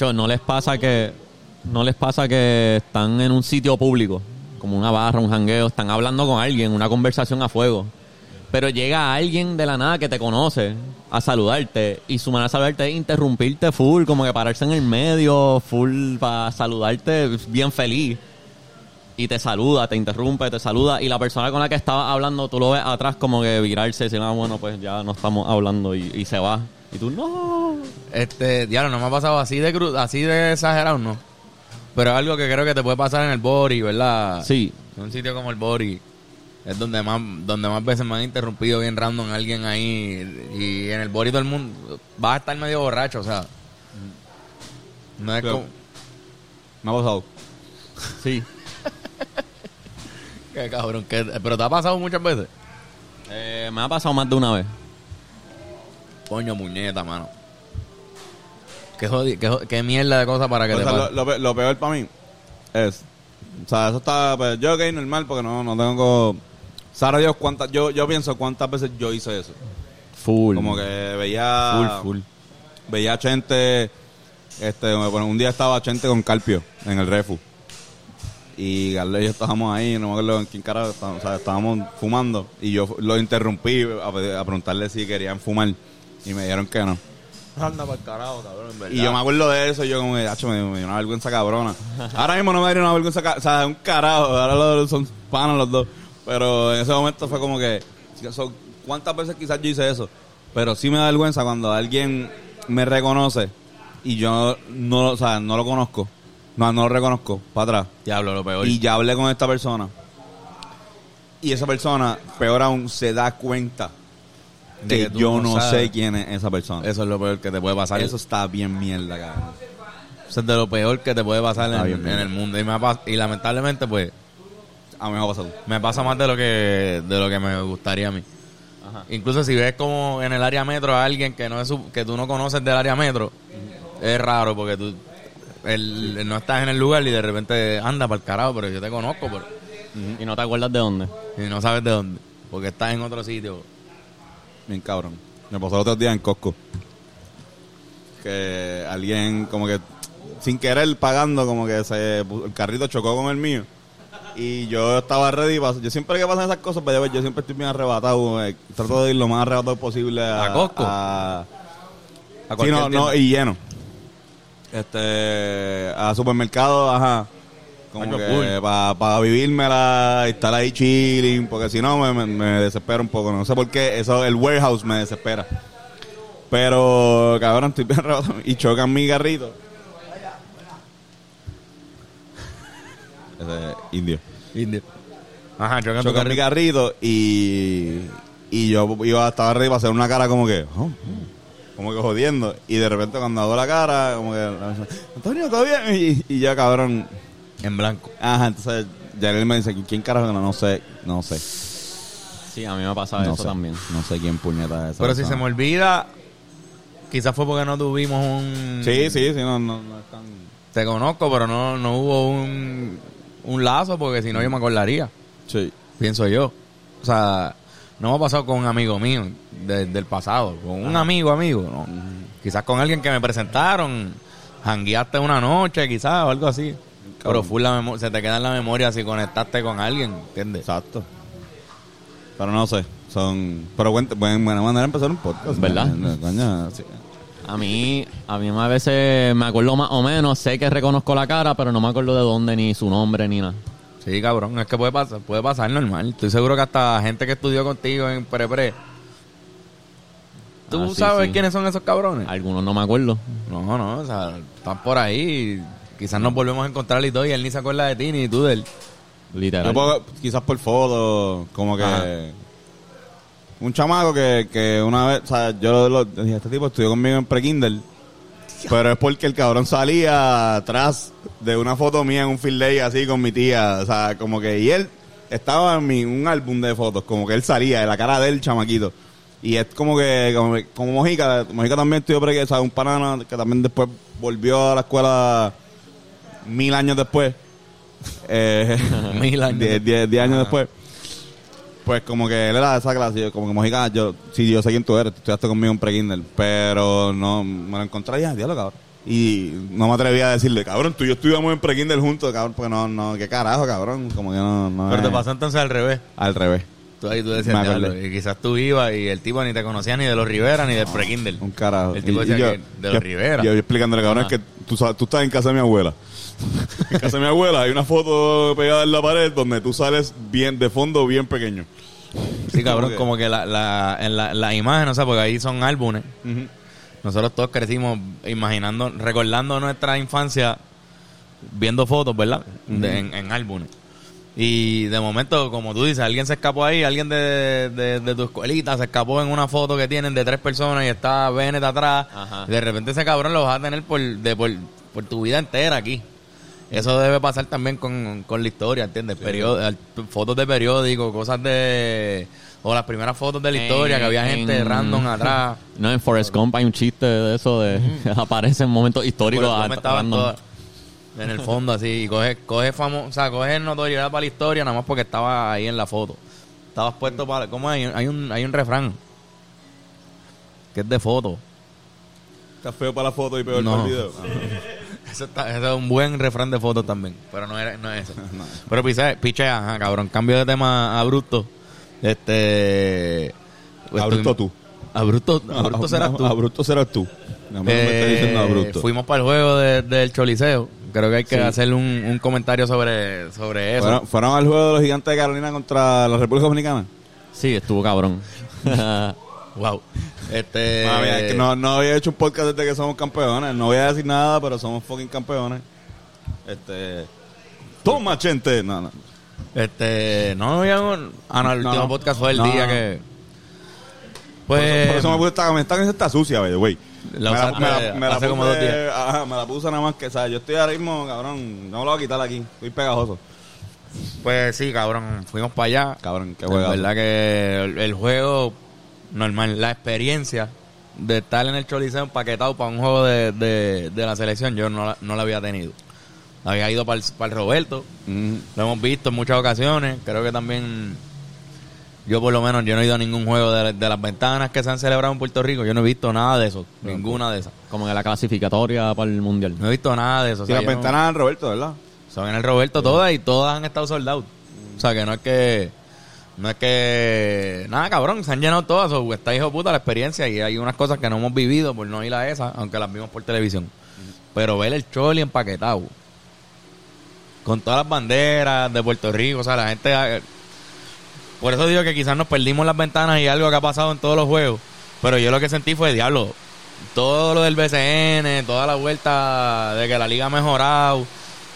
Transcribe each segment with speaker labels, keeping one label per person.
Speaker 1: No les pasa que no les pasa que están en un sitio público, como una barra, un jangueo, están hablando con alguien, una conversación a fuego. Pero llega alguien de la nada que te conoce a saludarte y su manera de saludarte es interrumpirte full, como que pararse en el medio, full para saludarte bien feliz. Y te saluda, te interrumpe, te saluda. Y la persona con la que estaba hablando, tú lo ves atrás como que virarse y decir, ah, bueno, pues ya no estamos hablando y se va. Y tú, no.
Speaker 2: Este, diablo, no me ha pasado así de cru- así de exagerado, no. Pero es algo que creo que te puede pasar en el Bori, ¿verdad?
Speaker 1: Sí,
Speaker 2: En un sitio como el Bori es donde más donde más veces me han interrumpido bien random alguien ahí y en el Bori todo el mundo va a estar medio borracho, o sea. No es
Speaker 3: Pero-
Speaker 2: como
Speaker 3: Me ha pasado.
Speaker 1: sí.
Speaker 2: que cabrón, que, pero te ha pasado muchas veces.
Speaker 1: Eh, me ha pasado más de una vez.
Speaker 2: Coño, muñeta, mano. Qué, jodi- qué, jo- qué mierda de cosas para que
Speaker 3: O
Speaker 2: te
Speaker 3: sea, lo,
Speaker 2: pase.
Speaker 3: lo pe- lo peor para mí es. O sea, eso está. Pues, yo, ok, normal, porque no, no tengo. Sara Dios, cuántas. Yo, yo pienso cuántas veces yo hice eso.
Speaker 1: Full.
Speaker 3: Como que veía.
Speaker 1: Full, full.
Speaker 3: Veía a Chente. Este, bueno, un día estaba Chente con Carpio en el Refu. Y Carlos y yo estábamos ahí, no me acuerdo en quién cara, estábamos, o sea, estábamos fumando. Y yo lo interrumpí a, a preguntarle si querían fumar. Y me dijeron que no.
Speaker 2: Anda para carajo, cabrón, en verdad.
Speaker 3: Y yo me acuerdo de eso, yo como, hacho, me, me dio una vergüenza cabrona. Ahora mismo no me daría una vergüenza, o sea, un carajo, ahora los, son panos los dos. Pero en ese momento fue como que, so- ¿cuántas veces quizás yo hice eso? Pero sí me da vergüenza cuando alguien me reconoce y yo no, o sea, no lo conozco, no, no lo reconozco, para atrás.
Speaker 2: Diablo, lo peor.
Speaker 3: Y ya hablé con esta persona. Y esa persona, peor aún, se da cuenta
Speaker 2: De
Speaker 3: que, yo
Speaker 2: no sabes.
Speaker 3: sé quién es esa persona.
Speaker 2: Eso es lo peor que te puede pasar.
Speaker 3: Eso está bien mierda, cabrón.
Speaker 2: Eso es de lo peor que te puede pasar en,
Speaker 3: bien, bien.
Speaker 2: en el mundo. Y, me ha pas- y lamentablemente, pues,
Speaker 3: A mí me ha pasado.
Speaker 2: me pasa más de lo que de lo que me gustaría a mí. Incluso si ves como en el área metro a alguien que no es su- que tú no conoces del área metro, es raro porque tú el- no estás en el lugar y de repente anda para el carajo, pero yo te conozco, pero
Speaker 1: Y no te acuerdas de dónde.
Speaker 2: y no sabes de dónde, porque estás en otro sitio.
Speaker 3: Bien cabrón. Me pasó otros días en Costco. Que alguien como que sin querer pagando como que se el carrito chocó con el mío. Y yo estaba ready. Yo siempre que pasan esas cosas, pues, yo siempre estoy bien arrebatado. eh, trato de ir lo más arrebatado posible a,
Speaker 2: ¿A Costco?
Speaker 3: a-
Speaker 2: A
Speaker 3: Sí, no, no, y lleno. Este, a supermercado, ajá. Como que para vivírmela y estar ahí chilling, porque si no me, me, me desespera un poco. No sé por qué, eso, el warehouse me desespera. Pero, cabrón, estoy bien arrebatado y chocan mi garrito. Ese es indio.
Speaker 2: Indio. Ajá, chocan
Speaker 3: Chocan mi garrito y, y yo iba, estaba ready para hacer una cara como que, oh, como que jodiendo. Y de repente cuando hago la cara, como que, Antonio, ¿todo bien? Y, y ya, cabrón.
Speaker 2: En blanco.
Speaker 3: Ajá, entonces ya él me dice, ¿quién carajo? No, no sé, no sé.
Speaker 1: Sí, a mí me pasa
Speaker 3: no
Speaker 1: eso
Speaker 3: sé.
Speaker 1: también.
Speaker 3: No sé quién puñeta es esa
Speaker 2: Pero si se me olvida, quizás fue porque no tuvimos un...
Speaker 3: Sí, sí, sí, no, no, no es tan...
Speaker 2: Te conozco, pero no, no hubo un, un lazo porque si no yo me acordaría,
Speaker 3: Sí.
Speaker 2: pienso yo. O sea, no me ha pasado con un amigo mío de- del pasado, con un amigo, amigo, ¿no? Quizás con alguien que me presentaron, jangueaste una noche, quizás, o algo así. Pero full la memo- se te queda en la memoria si conectaste con alguien, ¿entiendes?
Speaker 3: Exacto. Pero no sé, son... Pero cuenta, buena, buena manera de empezar un podcast.
Speaker 1: ¿Verdad?
Speaker 3: ¿no? Coño, sí.
Speaker 1: A mí, a mí a veces me acuerdo más o menos, sé que reconozco la cara, pero no me acuerdo de dónde, ni su nombre, ni nada.
Speaker 2: Sí, cabrón, es que puede pasar, puede pasar normal. Estoy seguro que hasta gente que estudió contigo en pre-pre. ¿Tú
Speaker 1: Ah, sí,
Speaker 2: sabes
Speaker 1: sí.
Speaker 2: quiénes son esos cabrones?
Speaker 1: Algunos no me acuerdo.
Speaker 2: No, no, o sea, están por ahí. Quizás nos volvemos a encontrar y todo, y él ni se acuerda de ti ni tú de él.
Speaker 1: Literal.
Speaker 3: Yo puedo- quizás por foto, como que...
Speaker 2: Ajá.
Speaker 3: Un chamaco que, que una vez, o sea, yo lo, dije, este tipo estudió conmigo en pre-Kindle, pero es porque el cabrón salía atrás de una foto mía en un field day así con mi tía, o sea, como que, y él estaba en mi, un álbum de fotos, como que él salía de la cara del chamaquito. Y es como que, como, como Mojica, Mojica también estudió pre o sea, un panana que también después volvió a la escuela mil años después. Eh,
Speaker 2: Mil años
Speaker 3: diez- diez- diez años después. Pues como que él era de esa clase, yo, como que Mojica, yo, sí, yo sé quién tú eres, tú estudiaste conmigo en pre-Kindle, pero no, me lo encontré ya, diablo, cabrón. Y no me atrevía a decirle, cabrón, tú y yo estudiamos en pre-kinder juntos, cabrón, porque no, no, qué carajo, cabrón. Como que no, no
Speaker 2: Pero
Speaker 3: es-
Speaker 2: te pasó entonces al revés.
Speaker 3: Al revés.
Speaker 2: Tú ahí tú decías, y quizás tú ibas y el tipo ni te conocía ni de los Rivera ni del pre-kinder.
Speaker 3: Un carajo.
Speaker 2: El tipo
Speaker 3: Y- y
Speaker 2: decía
Speaker 3: yo-
Speaker 2: que de
Speaker 3: yo-
Speaker 2: los Rivera.
Speaker 3: Yo, explicándole, cabrón,
Speaker 1: Ajá.
Speaker 3: es que tú, tú estás en casa de mi abuela. En casa de mi abuela hay una foto pegada en la pared donde tú sales bien, de fondo bien pequeño.
Speaker 2: Sí, cabrón,
Speaker 3: que-
Speaker 2: como que la, la, en la, la imagen, o sea, porque ahí son álbumes. Nosotros todos crecimos imaginando, recordando nuestra infancia viendo fotos, ¿verdad? De- en, en álbumes. Y de momento, como tú dices, alguien se escapó ahí, alguien de, de, de tu escuelita se escapó en una foto que tienen de tres personas y está Bennett atrás.
Speaker 1: Ajá.
Speaker 2: De repente ese cabrón lo vas a tener por, de, por, por tu vida entera aquí. Eso debe pasar también con, con la historia, ¿entiendes? Period- fotos de periódico, cosas de... O las primeras fotos de la historia, que había gente
Speaker 1: En-
Speaker 2: random atrás.
Speaker 1: No, en Forrest Gump hay un chiste de eso, de aparece en momentos históricos. Random.
Speaker 2: en el fondo así y coge coge famo, o sea, coge notoriedad para la historia nada más porque estaba ahí en la foto. Estabas puesto para ¿cómo hay? Hay un hay un refrán que es de foto.
Speaker 3: Está feo para la foto y peor
Speaker 2: No.
Speaker 3: para el video.
Speaker 2: Eso, está, eso es un buen refrán de foto también, pero no era no es eso.
Speaker 3: No.
Speaker 2: Pero piche, piche, ajá, cabrón, cambio de tema abrupto. Este
Speaker 3: Abrupto tú.
Speaker 2: Abrupto, abrupto serás tú.
Speaker 3: Abrupto serás tú. No me,
Speaker 2: Eh,
Speaker 3: diciendo abrupto.
Speaker 2: fuimos para el juego de- del Choliseo. Creo que hay que
Speaker 3: Sí.
Speaker 2: hacer un, un comentario sobre, sobre eso.
Speaker 3: ¿Fueron, fueron al juego de los gigantes de Carolina contra la República Dominicana?
Speaker 1: Sí, estuvo cabrón.
Speaker 2: Wow. Este.
Speaker 3: Mami, es que no, no había hecho un podcast desde que somos campeones. No voy a decir nada, pero somos fucking campeones. Este. Toma, gente. No, no.
Speaker 2: Este. No habíamos. Ah, no, el último
Speaker 3: no.
Speaker 2: podcast fue el
Speaker 3: No,
Speaker 2: día que.
Speaker 3: Por
Speaker 2: Pues.
Speaker 3: eso, por eso me puse esta camisa. Esta camisa está sucia, way.
Speaker 2: La
Speaker 3: me, la,
Speaker 2: usaste
Speaker 3: me la- me la
Speaker 2: hace como dos
Speaker 3: puse,
Speaker 2: días.
Speaker 3: ajá, me la puse nada más que, o sea, yo estoy ahora mismo, cabrón, no me lo voy a quitar aquí, estoy pegajoso.
Speaker 2: Pues sí, cabrón. Fuimos para allá.
Speaker 3: Cabrón, qué
Speaker 2: La
Speaker 3: juego.
Speaker 2: verdad que el, el juego. Normal. La experiencia de estar en el Choliseo empaquetado para un juego de, de, de la selección, yo no la, no la había tenido. Había ido para el, para el Roberto. Lo hemos visto en muchas ocasiones. Creo que también yo por lo menos yo no he ido a ningún juego de, de las ventanas que se han celebrado en Puerto Rico. Yo no he visto nada de eso. Ninguna de esas.
Speaker 1: Como en la clasificatoria para el mundial.
Speaker 2: No he visto nada de eso. O
Speaker 3: Sí,
Speaker 2: sea,
Speaker 3: las
Speaker 2: yo no-
Speaker 3: ventanas de Roberto, ¿verdad?
Speaker 2: son en el Roberto todas y todas han estado soldados. O sea que no es que no es que nada cabrón, se han llenado todas, o está hijo puta la experiencia y hay unas cosas que no hemos vivido por no ir a esa, aunque las vimos por televisión. Pero ver el Choli empaquetado con todas las banderas de Puerto Rico, o sea, la gente eh, por eso digo que quizás nos perdimos las ventanas y algo que ha pasado en todos los juegos, pero yo lo que sentí fue diablo, todo lo del BCN, toda la vuelta de que la liga ha mejorado,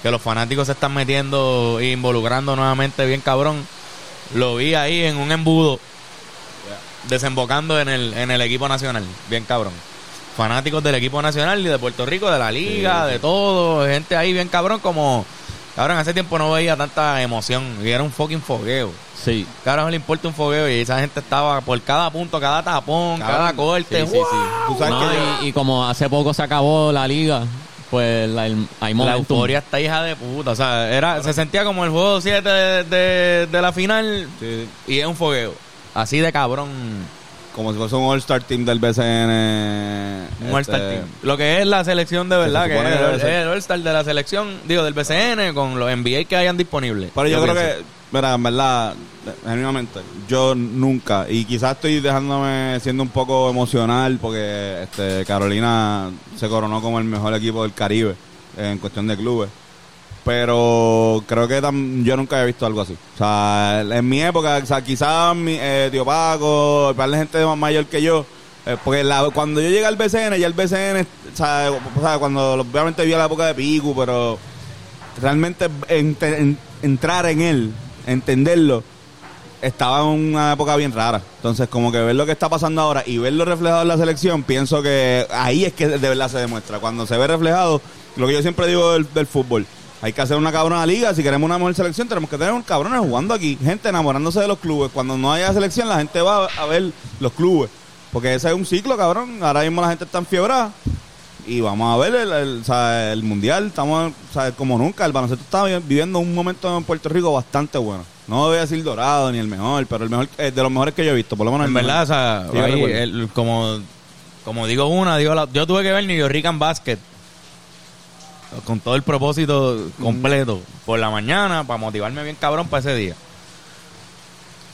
Speaker 2: que los fanáticos se están metiendo e involucrando nuevamente bien cabrón. Lo vi ahí en un embudo desembocando en el, en el equipo nacional, bien cabrón. Fanáticos del equipo nacional y de Puerto Rico, de la liga, de todo, gente ahí bien cabrón como cabrón, hace tiempo no veía tanta emoción y era un fucking fogueo.
Speaker 1: Sí.
Speaker 2: Carajo le importa un fogueo y esa gente estaba por cada punto, cada tapón,
Speaker 3: Cabrón.
Speaker 2: cada corte.
Speaker 1: Sí, sí, sí.
Speaker 3: Tú sabes
Speaker 1: No,
Speaker 3: que yo-
Speaker 1: y, y como hace poco se acabó la liga, pues la, el- hay
Speaker 2: La
Speaker 1: momentum.
Speaker 2: euforia está hija de puta. O sea, era, se sentía como el juego 7 de, de- de la final
Speaker 3: Sí,
Speaker 2: y es un fogueo. Así de cabrón.
Speaker 3: como si fuese un All-Star Team del BCN.
Speaker 2: Un
Speaker 3: este,
Speaker 2: All-Star Team. Lo que es la selección de verdad,
Speaker 3: se
Speaker 2: que es el, el All-Star de la selección, digo, del BCN con los NBA que hayan disponibles.
Speaker 3: Pero yo, creo
Speaker 2: pienso.
Speaker 3: que, mira, en verdad, genuinamente, yo nunca, y quizás estoy dejándome siendo un poco emocional porque este Carolina se coronó como el mejor equipo del Caribe en cuestión de clubes. Pero creo que yo nunca he visto algo así. O sea, en mi época, o sea, quizás mi eh, tío Paco, par de gente más mayor que yo, eh, porque la- cuando yo llegué al BCN, ya el BCN, o sea, o cuando obviamente vi la época de Pico, pero realmente ente- en- entrar en él, entenderlo, estaba en una época bien rara. Entonces, como que ver lo que está pasando ahora y verlo reflejado en la selección, pienso que ahí es que de verdad se demuestra. Cuando se ve reflejado, lo que yo siempre digo del, del fútbol, hay que hacer una cabrona liga. Si queremos una mejor selección, tenemos que tener un cabrones jugando aquí. Gente enamorándose de los clubes. Cuando no haya selección, la gente va a ver los clubes. Porque ese es un ciclo, cabrón. Ahora mismo la gente está enfiebrada. Y vamos a ver el, el- el mundial, estamos como nunca. El baloncesto está vi- viviendo un momento en Puerto Rico bastante bueno. No voy a decir dorado ni el mejor, pero el mejor eh, de los mejores que yo he visto, por lo menos
Speaker 2: En verdad, o sea,
Speaker 3: Sí,
Speaker 2: ahí, el- como, como digo una, digo la, yo tuve que ver New York and Basket con todo el propósito completo por la mañana para motivarme bien cabrón para ese día.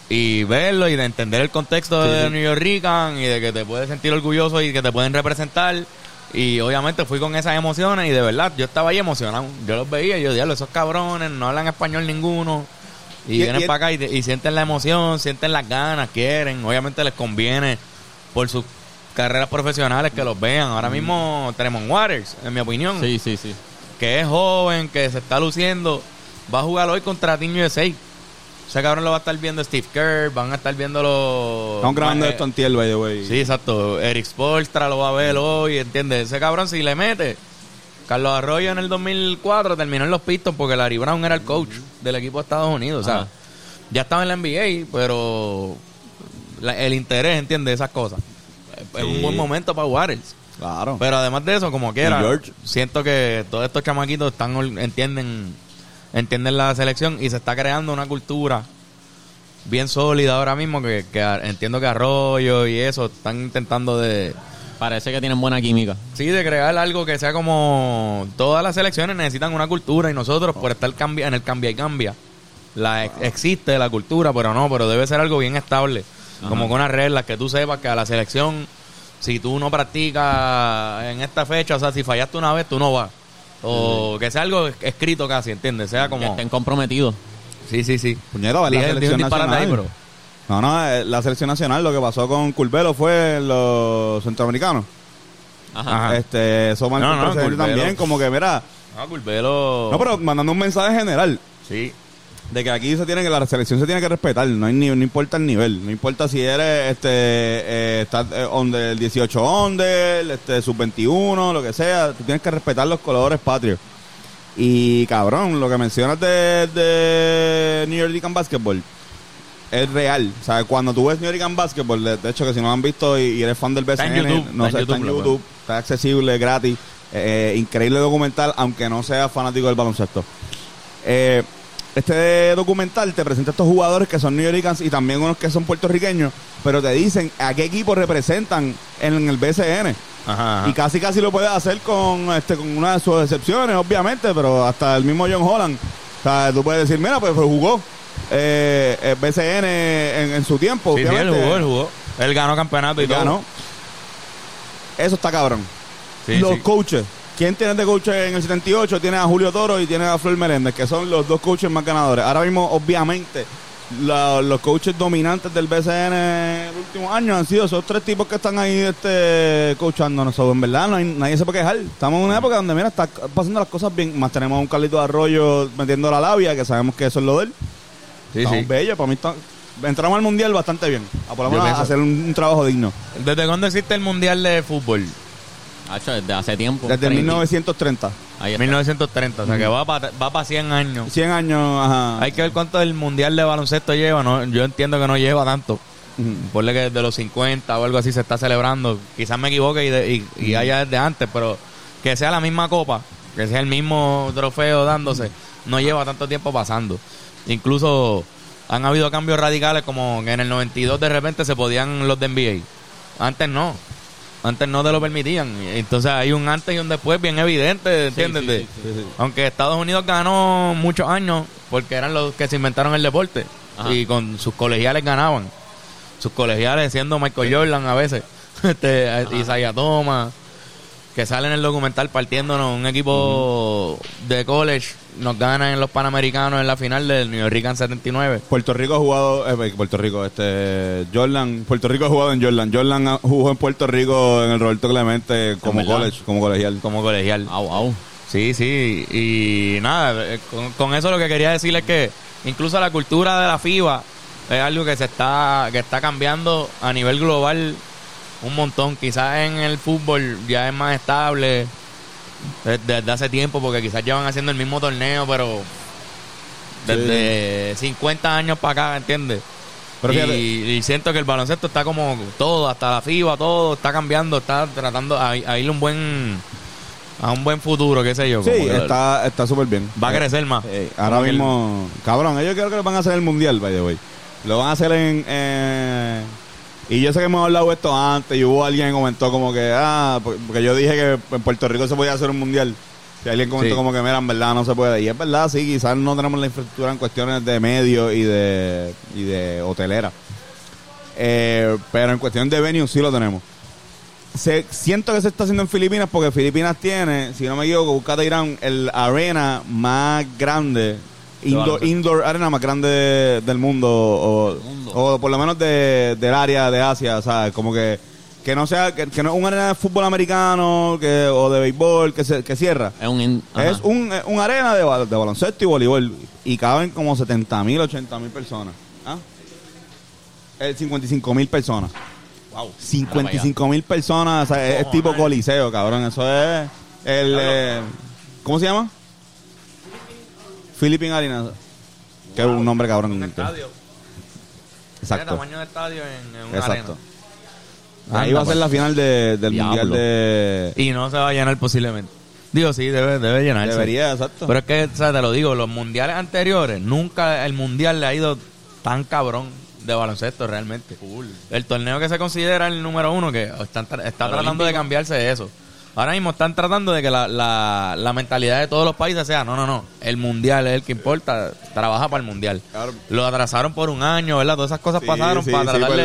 Speaker 2: Y verlo y de entender el contexto de New York Rican y de que te puedes sentir orgulloso y que te pueden representar. Y obviamente fui con esas emociones y de verdad yo estaba ahí emocionado. Yo los veía y yo, diablo, esos cabrones no hablan español ninguno. Y,
Speaker 3: Y-
Speaker 2: vienen
Speaker 3: y-
Speaker 2: para acá y, y sienten la emoción, sienten las ganas, quieren. Obviamente les conviene por sus carreras profesionales que los vean. Ahora mismo Tremont Waters, en mi opinión,
Speaker 1: Sí, sí, sí.
Speaker 2: que es joven, que se está luciendo, va a jugar hoy contra Team USA. Ese cabrón lo va a estar viendo Steve Kerr, van a estar viendo los...
Speaker 3: Estamos grabando
Speaker 2: eh,
Speaker 3: esto en by the way.
Speaker 2: Sí, exacto. Eric Spolstra lo va a ver hoy, ¿entiendes? Ese cabrón si le mete. Carlos Arroyo en el 2004 terminó en los Pistons porque Larry Brown era el coach del equipo de Estados Unidos. O sea, ya estaba en la NBA, pero la- el interés, ¿entiendes? Esas cosas. Es un buen momento para Waters.
Speaker 3: Claro.
Speaker 2: Pero además de eso, como quiera, siento que todos estos chamaquitos están entienden entienden la selección y se está creando una cultura bien sólida ahora mismo que, entiendo que Arroyo y eso están intentando de
Speaker 1: Parece que tienen buena química.
Speaker 2: sí de crear algo que sea como todas las selecciones necesitan una cultura y nosotros por estar cambia, en el cambia y cambia la ex- existe la cultura pero no pero debe ser algo bien estable como con unas reglas que tú sepas que a la selección si tú no practicas en esta fecha o sea si fallaste una vez tú no vas o que sea algo escrito casi entiendes sea
Speaker 1: Que
Speaker 2: como
Speaker 1: estén comprometidos.
Speaker 2: sí sí sí
Speaker 3: Puñeta, va la selección nacional.
Speaker 2: ahí,
Speaker 3: No, no, eh, la selección nacional, lo que pasó con Curvelo fue los centroamericanos.
Speaker 1: Ajá.
Speaker 3: Este, eso
Speaker 2: No, no,
Speaker 3: también, como que, mira,
Speaker 2: Ah, Curvelo.
Speaker 3: no, pero mandando un mensaje general
Speaker 2: Sí.
Speaker 3: De que aquí se tiene que, la selección se tiene que respetar, no hay ni, no importa el nivel, no importa si eres, este, eh, estás eh, under, el 18 under, este, sub 21, lo que sea, tú tienes que respetar los colores patrios. Y cabrón, lo que mencionas de, de New York Deacon Basketball es real. O sea, cuando tú ves New York Basketball, de, hecho que si no lo han visto y, y eres fan del BCN,
Speaker 2: Está en YouTube,
Speaker 3: no
Speaker 2: está
Speaker 3: sé,
Speaker 2: en
Speaker 3: está en
Speaker 2: YouTube,
Speaker 3: está accesible, gratis, eh, increíble documental, aunque no sea fanático del baloncesto. Eh, este documental te presenta estos jugadores que son New Yorkers y también unos que son puertorriqueños, pero te dicen a qué equipo representan en el BCN.
Speaker 2: Ajá. ajá.
Speaker 3: Y casi casi lo puedes hacer con este con una de sus excepciones, obviamente, pero hasta el mismo John Holland. O sea, tú puedes decir, mira, pues, pues jugó eh, el BCN en, en su tiempo,
Speaker 2: Sí, sí, él jugó, él jugó. Él ganó campeonato y
Speaker 3: Y
Speaker 2: todo.
Speaker 3: ganó. Eso está cabrón.
Speaker 2: Sí,
Speaker 3: los coaches. ¿Quién tiene de coach en el 78? Tiene a Julio Toro y tiene a Flor Meléndez, que son los dos coaches más ganadores. Ahora mismo, obviamente, la- los coaches dominantes del BCN en los últimos años han sido esos tres tipos que están ahí este, coachándonos. En verdad, no hay- nadie se puede quejar. Estamos en una época donde, mira, está pasando las cosas bien. Más tenemos a un Carlito de Arroyo metiendo la labia, que sabemos que eso es lo de él.
Speaker 2: Sí,
Speaker 3: Estamos
Speaker 2: sí.
Speaker 3: bellos. Para mí, está- entramos al mundial bastante bien. A por lo
Speaker 2: Yo
Speaker 3: menos a
Speaker 2: pienso-
Speaker 3: hacer un, un trabajo digno.
Speaker 2: ¿Desde cuándo existe el Mundial de Fútbol?
Speaker 1: Hacho, desde hace tiempo.
Speaker 3: Desde
Speaker 1: 30.
Speaker 3: 1930.
Speaker 1: Ahí está.
Speaker 2: 1930, o sea que va para va pa 100 años.
Speaker 3: 100 años, ajá.
Speaker 2: Hay que ver cuánto el Mundial de Baloncesto lleva. No, yo entiendo que no lleva tanto. Ponle que desde los 50 o algo así se está celebrando. Quizás me equivoque y, de- y, y haya desde antes, pero que sea la misma copa, que sea el mismo trofeo dándose, no lleva tanto tiempo pasando. Incluso han habido cambios radicales como que en el 92 de repente se podían los de NBA. Antes no. Antes no te lo permitían. Entonces hay un antes y un después bien evidente, ¿entiendes?
Speaker 1: sí,
Speaker 2: De-
Speaker 1: sí,
Speaker 2: Aunque Estados Unidos ganó muchos años porque eran los que se inventaron el deporte
Speaker 1: Ajá.
Speaker 2: y con sus colegiales ganaban. Sus colegiales siendo Michael Jordan a veces, este, Isaiah Thomas, que sale en el documental partiéndonos un equipo de college, nos gana en los Panamericanos en la final del New York en 79.
Speaker 3: Puerto Rico ha jugado, eh, Puerto Rico, este, Jordan, Puerto Rico ha jugado en Jordan. Jordan jugó en Puerto Rico en el Roberto Clemente como college, como colegial.
Speaker 2: como colegial.
Speaker 1: Au, au.
Speaker 2: Sí, sí, y nada, eh, con, con eso lo que quería decir es que incluso la cultura de la FIBA es algo que se está que está cambiando a nivel global un montón. Quizás en el fútbol ya es más estable de- desde hace tiempo porque quizás llevan haciendo el mismo torneo, pero desde 50 años para acá, ¿entiendes?
Speaker 3: Pero
Speaker 2: y, siento que el baloncesto está como todo, hasta la FIBA, todo está cambiando, está tratando a, a irle un buen a un buen futuro, qué sé yo.
Speaker 3: Sí,
Speaker 2: como
Speaker 3: está, está súper bien.
Speaker 2: Va a crecer más.
Speaker 3: Eh, ahora mismo, cabrón, ellos creo que lo van a hacer en el mundial, by the way. Lo van a hacer en. eh, y yo sé que hemos hablado esto antes y hubo alguien que comentó como que, ah, por- porque yo dije que en Puerto Rico se podía hacer un mundial. Si alguien comentó
Speaker 2: Sí.
Speaker 3: como que, mira, en verdad no se puede. Y es verdad, sí, quizás no tenemos la infraestructura en cuestiones de medios y de, y de hotelera. Eh, pero en cuestión de venue sí lo tenemos. Se, siento que se está haciendo en Filipinas porque Filipinas tiene, si no me equivoco, búscate Irán, el arena más grande, indoor, indoor arena más grande de- del mundo, o, o por lo menos de, del área de Asia, o sea, como que que no sea, que, que no es un arena de fútbol americano que, o de béisbol que, se, que cierra.
Speaker 1: Es un... in-.
Speaker 3: Es un, eh, un arena de, bal- de baloncesto y voleibol. Y caben como 70 mil, 80 mil personas. ¿Ah? Eh, 55 mil personas.
Speaker 1: Wow.
Speaker 3: 55 mil personas. o sea, es, es tipo coliseo, cabrón. Eso es el... eh, ¿Cómo se llama? Philippine Arena. Que es un nombre cabrón.
Speaker 2: Un estadio.
Speaker 3: Exacto.
Speaker 2: tamaño de estadio en, en una
Speaker 3: Exacto.
Speaker 2: arena.
Speaker 3: Ahí va a ser la final de- del
Speaker 1: Diablo.
Speaker 3: Mundial de...
Speaker 2: Y no se va a llenar posiblemente. Digo, sí, debe, debe llenarse.
Speaker 3: Debería, exacto.
Speaker 2: Pero es que, o sea, te lo digo, los mundiales anteriores, nunca el mundial le ha ido tan cabrón de baloncesto realmente. El torneo que se considera el número uno, que están tra- está
Speaker 1: El
Speaker 2: tratando de cambiarse eso. Ahora mismo están tratando de que la, la, la mentalidad de todos los países sea, no, no, no, el mundial es el que importa, trabaja para el mundial.
Speaker 3: Claro.
Speaker 2: Lo atrasaron por un año, ¿verdad? Todas esas cosas
Speaker 3: Sí,
Speaker 2: pasaron
Speaker 3: sí,
Speaker 2: para tratar
Speaker 3: por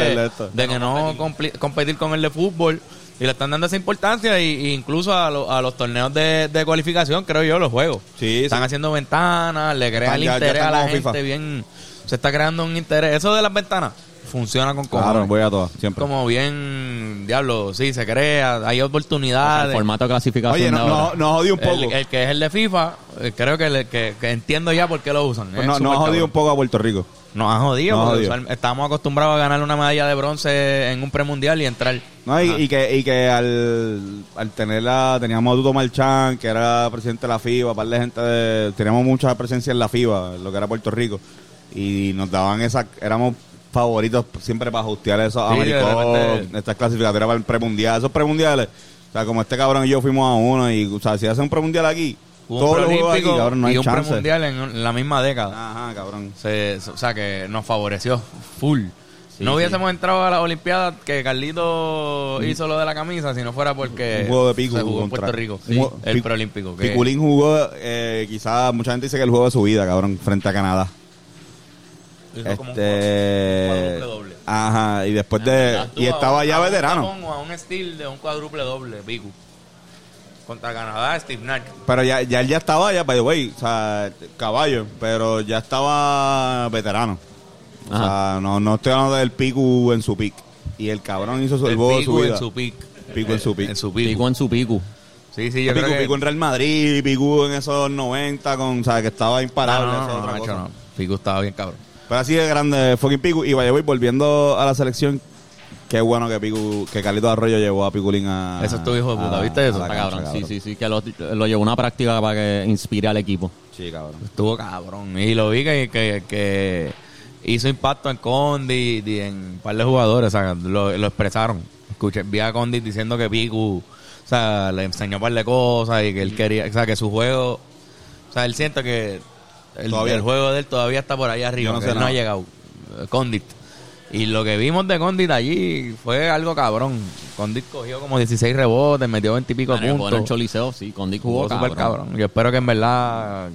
Speaker 2: de, que no competir con el de fútbol. Y le están dando esa importancia y, y incluso a, lo- a los torneos de, de cualificación, creo yo, los juegos.
Speaker 3: Sí,
Speaker 2: Están haciendo ventanas, le crea el
Speaker 3: Ya- ya
Speaker 2: interés a la gente
Speaker 3: FIFA.
Speaker 2: bien. Se está creando un interés. Eso de las ventanas funciona con
Speaker 3: Claro,
Speaker 2: cojones.
Speaker 3: voy a todas, siempre.
Speaker 2: Como bien, diablo, sí, se crea, hay
Speaker 1: El
Speaker 2: oportunidades.
Speaker 1: formato de clasificación
Speaker 3: Oye,
Speaker 1: de
Speaker 3: no,
Speaker 1: ahora.
Speaker 3: no, nos jodió un poco.
Speaker 2: El, el que es el de FIFA, eh, creo que, que, que entiendo ya por qué lo usan.
Speaker 3: Pues
Speaker 2: Es
Speaker 3: no,
Speaker 2: súper
Speaker 3: nos ha jodido
Speaker 2: cabrón.
Speaker 3: un poco a Puerto Rico.
Speaker 2: Nos ha jodido, porque
Speaker 3: jodido.
Speaker 2: estamos acostumbrados a ganar una medalla de bronce en un premundial y entrar.
Speaker 3: No, y, que, y que al, al tenerla, teníamos a Duto Marchán, que era presidente de la FIBA, par de gente de, teníamos mucha presencia en la FIBA, lo que era Puerto Rico, y nos daban esa, éramos favoritos siempre para hostear esos
Speaker 2: Sí,
Speaker 3: americanos, estas clasificatorias para el premundial, esos premundiales, o sea, como este cabrón y yo fuimos a uno, y, o sea, si hacen un premundial aquí,
Speaker 2: Hubo
Speaker 3: todos
Speaker 2: un
Speaker 3: los juegos aquí, cabrón, no hay
Speaker 2: y un
Speaker 3: chance.
Speaker 2: premundial en, la misma década.
Speaker 3: Ajá, cabrón.
Speaker 2: Se- o sea, que nos favoreció full.
Speaker 1: Sí,
Speaker 2: no
Speaker 1: sí.
Speaker 2: hubiésemos entrado a las Olimpiadas que Carlito hizo lo de la camisa si no fuera porque
Speaker 3: Un juego de pico
Speaker 2: se jugó en Puerto Rico.
Speaker 3: un
Speaker 2: el
Speaker 3: Pic-
Speaker 2: preolímpico.
Speaker 3: Piculín jugó, eh, quizás mucha gente dice que el juego de su vida, cabrón, frente a Canadá.
Speaker 2: Hizo como un
Speaker 3: Este,
Speaker 2: cuádruple doble.
Speaker 3: ajá, y después de y
Speaker 2: a
Speaker 3: estaba
Speaker 2: un-
Speaker 3: ya
Speaker 2: a
Speaker 3: veterano.
Speaker 2: a un steel de un cuádruple doble, Pico. Contra Canadá, Steve Nash.
Speaker 3: Pero ya, ya él ya estaba ya, by the way, o sea, caballo, pero ya estaba veterano. O sea, no, no estoy hablando del Piku en su pick. Y el cabrón hizo su, el, de su
Speaker 2: Pico
Speaker 3: vida.
Speaker 2: en su pick.
Speaker 3: Pico en su pick.
Speaker 2: En su pico.
Speaker 1: Pico en su pico.
Speaker 2: Sí, sí, yo
Speaker 3: Piku,
Speaker 2: creo que...
Speaker 3: Piku en Real Madrid, Piku en esos 90, con, o sea, que estaba
Speaker 2: Ah,
Speaker 3: imparable.
Speaker 2: no,
Speaker 3: esa
Speaker 2: no,
Speaker 3: es
Speaker 2: no,
Speaker 3: otra cosa.
Speaker 2: no. Pico estaba bien cabrón.
Speaker 3: Pero así de grande, fucking Piku. Y vaya, voy volviendo a la selección. Qué bueno que Piku, que Carlito Arroyo llevó a Piculín a.
Speaker 2: Eso es tu hijo de puta,
Speaker 3: a-
Speaker 2: ¿viste eso?
Speaker 1: Está cabrón. Sí, sí, sí. Que lo, lo llevó a una práctica para que inspire al equipo.
Speaker 3: Sí, cabrón.
Speaker 2: Estuvo cabrón. Y lo vi que, que, que hizo impacto en Condit y en un par de jugadores. O sea, lo, lo expresaron. Escuché, vi a Condit diciendo que Piku, o sea, le enseñó un par de cosas y que él quería, o sea, que su juego, o sea, él siente que el,
Speaker 3: Todavía.
Speaker 2: el juego de él todavía está por ahí arriba,
Speaker 3: Yo no
Speaker 2: que
Speaker 3: sé
Speaker 2: él no ha llegado. Condit. Y lo que vimos de Condit allí fue algo cabrón. Condit cogió como 16 rebotes, metió 20 y pico puntos.
Speaker 1: en el Choliseo, sí. Con Dick
Speaker 2: Jugó
Speaker 1: jugó,
Speaker 2: súper
Speaker 1: cabrón.
Speaker 2: cabrón. Yo espero que en verdad,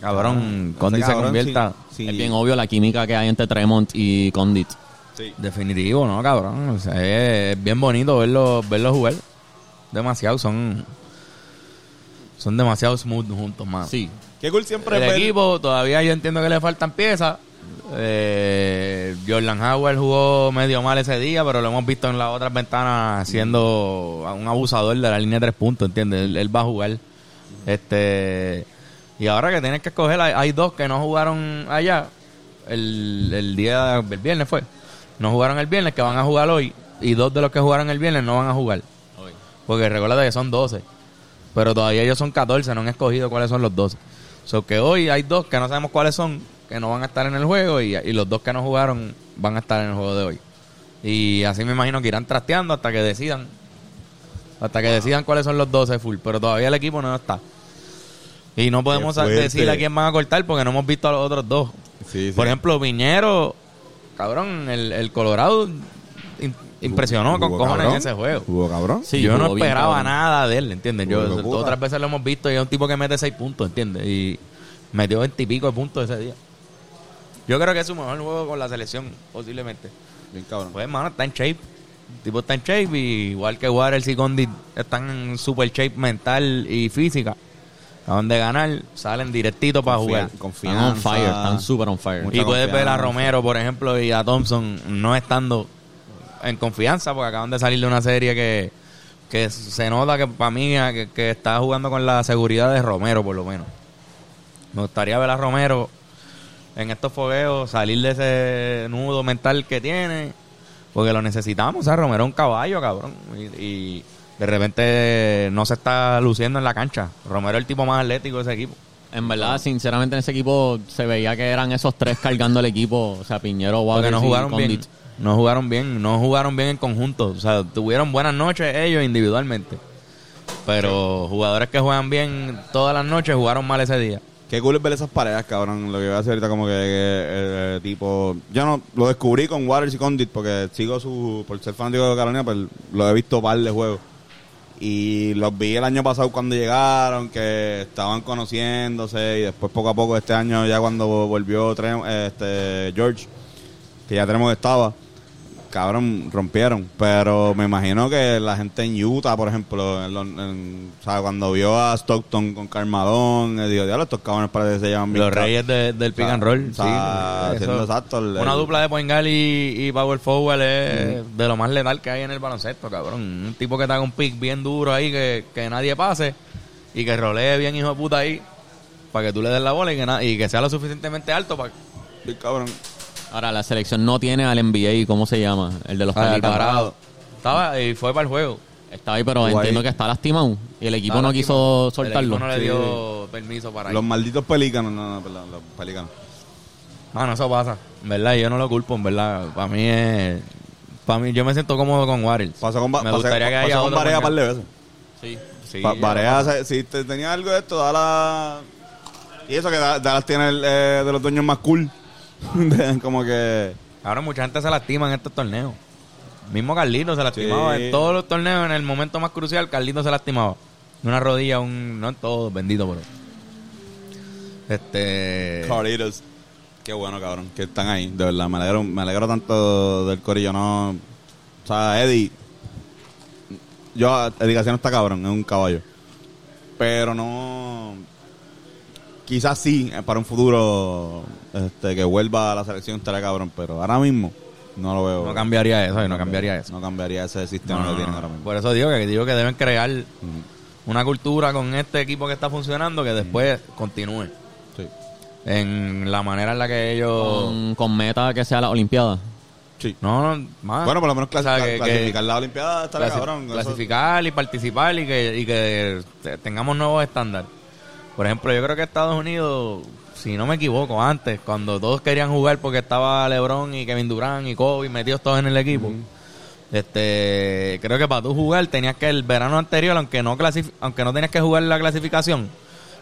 Speaker 2: cabrón, Condit
Speaker 3: Ese
Speaker 2: se convierta.
Speaker 3: sí, sí.
Speaker 1: Es bien obvio la química que hay entre Tremont y Condit.
Speaker 3: Sí.
Speaker 2: Definitivo, ¿no, cabrón? O sea, es, es bien bonito verlo, verlo jugar. Demasiado, son son demasiado smooth juntos, más.
Speaker 1: Sí.
Speaker 3: Qué cool siempre
Speaker 2: El
Speaker 3: ver-
Speaker 2: equipo todavía yo entiendo que le faltan piezas. Eh, Jordan Howard jugó medio mal ese día, pero lo hemos visto en las otras ventanas siendo un abusador de la línea de tres puntos, ¿entiendes? Él, él va a jugar. Este y ahora que tienes que escoger, hay, hay dos que no jugaron allá. El, el día del viernes fue. No jugaron el viernes, que van a jugar hoy. Y dos de los que jugaron el viernes no van a jugar. Porque recuerda que son 12. Pero todavía ellos son 14, no han escogido cuáles son los 12. So que hoy hay dos que no sabemos cuáles son, que no van a estar en el juego y, y los dos que no jugaron van a estar en el juego de hoy. Y así me imagino que irán trasteando hasta que decidan. Hasta que decidan cuáles son los 12 full. Pero todavía el equipo no está. Y no podemos decirle a quién van a cortar porque no hemos visto a los otros dos.
Speaker 3: Sí, sí.
Speaker 2: Por ejemplo, Viñero, cabrón, el, el Colorado in- impresionó con cojones en ese juego.
Speaker 3: Jugó cabrón.
Speaker 1: Sí,
Speaker 2: yo no esperaba
Speaker 1: cabrón.
Speaker 2: nada de él, ¿entiendes? Yo otras veces lo hemos visto y es un tipo que mete seis puntos, ¿entiendes? Y metió veintipico de puntos ese día. Yo creo que es su mejor juego con la selección, posiblemente.
Speaker 3: Bien cabrón.
Speaker 2: Pues, hermano, está en shape. El tipo está en shape y igual que Waters y Condit están en super shape mental y física. Acaban de ganar, salen directito para jugar.
Speaker 1: Están
Speaker 3: Confianza.
Speaker 1: on fire, están super on fire.
Speaker 3: Mucha
Speaker 2: Y puedes ver a. Romero, por ejemplo, y a Thompson no estando en confianza porque acaban de salir de una serie que, que se nota que para mí que, que está jugando con la seguridad de Romero, por lo menos. Me gustaría ver a Romero en estos fogueos, salir de ese nudo mental que tiene, porque lo necesitamos. O sea, Romero es un caballo, cabrón. Y, y de repente no se está luciendo en la cancha. Romero es el tipo más atlético de ese equipo.
Speaker 1: En verdad, sinceramente, en ese equipo se veía que eran esos tres cargando el equipo. O sea, Piñero,
Speaker 2: Porque
Speaker 1: Waters
Speaker 2: no
Speaker 1: y
Speaker 2: jugaron bien. No jugaron bien, no jugaron bien en conjunto. O sea, tuvieron buenas noches ellos individualmente. Pero jugadores que juegan bien todas las noches jugaron mal ese día.
Speaker 3: Qué cool es ver esas parejas, cabrón. Lo que voy a hacer ahorita como que, que, eh, tipo... Yo no lo descubrí con Waters y Condit porque sigo su... Por ser fanático de Carolina, pues lo he visto par de juegos. Y los vi el año pasado cuando llegaron, que estaban conociéndose y después poco a poco este año ya cuando volvió este George, que ya tenemos que estaba, cabrón, rompieron. Pero me imagino que la gente en Utah, por ejemplo, en en- o sea, cuando vio a Stockton con Carmadón, eh, digo, diablo, estos cabrones parece que se llaman bien
Speaker 2: Los reyes de- del pick
Speaker 3: O sea,
Speaker 2: and roll.
Speaker 3: o sea,
Speaker 2: sí, eso-
Speaker 3: exacto el-
Speaker 2: una dupla de point guard y, y power forward es de lo más letal que hay en el baloncesto, cabrón. Un tipo que te haga un pick bien duro ahí que, que nadie pase y que rolee bien hijo de puta ahí para que tú le des la bola y que, na- y que sea lo suficientemente alto para
Speaker 3: bien cabrón.
Speaker 1: Ahora, la selección no tiene al NBA, ¿cómo se llama? El de los
Speaker 2: Ah. Estaba y fue para el juego.
Speaker 1: Está ahí, pero entiendo que está lastimado. Y el equipo
Speaker 2: Estaba
Speaker 1: no quiso soltarlo.
Speaker 2: El equipo no le
Speaker 3: Sí.
Speaker 2: dio permiso para ir.
Speaker 3: Los malditos pelícanos, no, no, perdón, los pelícanos.
Speaker 2: Mano, eso pasa. En verdad, yo no lo culpo, en verdad. Para mí es... Para mí, yo me siento cómodo con Warriors.
Speaker 3: Pasó con,
Speaker 2: Me
Speaker 3: pasé-
Speaker 2: gustaría que
Speaker 3: pasó
Speaker 2: haya
Speaker 3: con Barea un par de veces.
Speaker 1: Sí.
Speaker 2: Sí,
Speaker 3: Pa- Barea, se- si te tenía algo de esto, Dallas... Y eso que Da- Dallas tiene el, eh, de los dueños más cool. Como que...
Speaker 2: Ahora mucha gente se lastima en estos torneos. Mismo Carlito se lastimaba
Speaker 3: Sí.
Speaker 2: en todos los torneos, en el momento más crucial, Carlito se lastimaba. Una rodilla, un... No en todo, bendito, pero... Este...
Speaker 3: Carlitos. Qué bueno, cabrón, que están ahí. De verdad, me alegro, me alegro tanto del corillo. No, o sea, Eddie... Yo, Eddie no está cabrón, es un caballo. Pero no... Quizás sí, eh, para un futuro este, que vuelva a la selección estaría cabrón, pero ahora mismo no lo veo.
Speaker 2: No cambiaría eso, y no cambiaría eso.
Speaker 3: No cambiaría ese sistema
Speaker 2: No,
Speaker 3: que
Speaker 2: no,
Speaker 3: tienen
Speaker 2: no.
Speaker 3: ahora mismo.
Speaker 2: Por eso digo que digo que deben crear una cultura con este equipo que está funcionando que después continúe
Speaker 3: Sí.
Speaker 2: en la manera en la que ellos
Speaker 1: Con, con meta que sea la Olimpiada.
Speaker 3: Sí.
Speaker 2: no, no más
Speaker 3: Bueno, por lo menos
Speaker 2: O sea,
Speaker 3: clasificar,
Speaker 2: que-
Speaker 3: clasificar la Olimpiada estaría
Speaker 2: clasi-
Speaker 3: cabrón. Eso-
Speaker 2: clasificar y participar y que, y que te- tengamos nuevos estándares. Por ejemplo, yo creo que Estados Unidos, si no me equivoco, antes, cuando todos querían jugar porque estaba LeBron y Kevin Durant y Kobe metidos todos en el equipo, este, creo que para tú jugar tenías que el verano anterior, aunque no aunque no tenías que jugar la clasificación,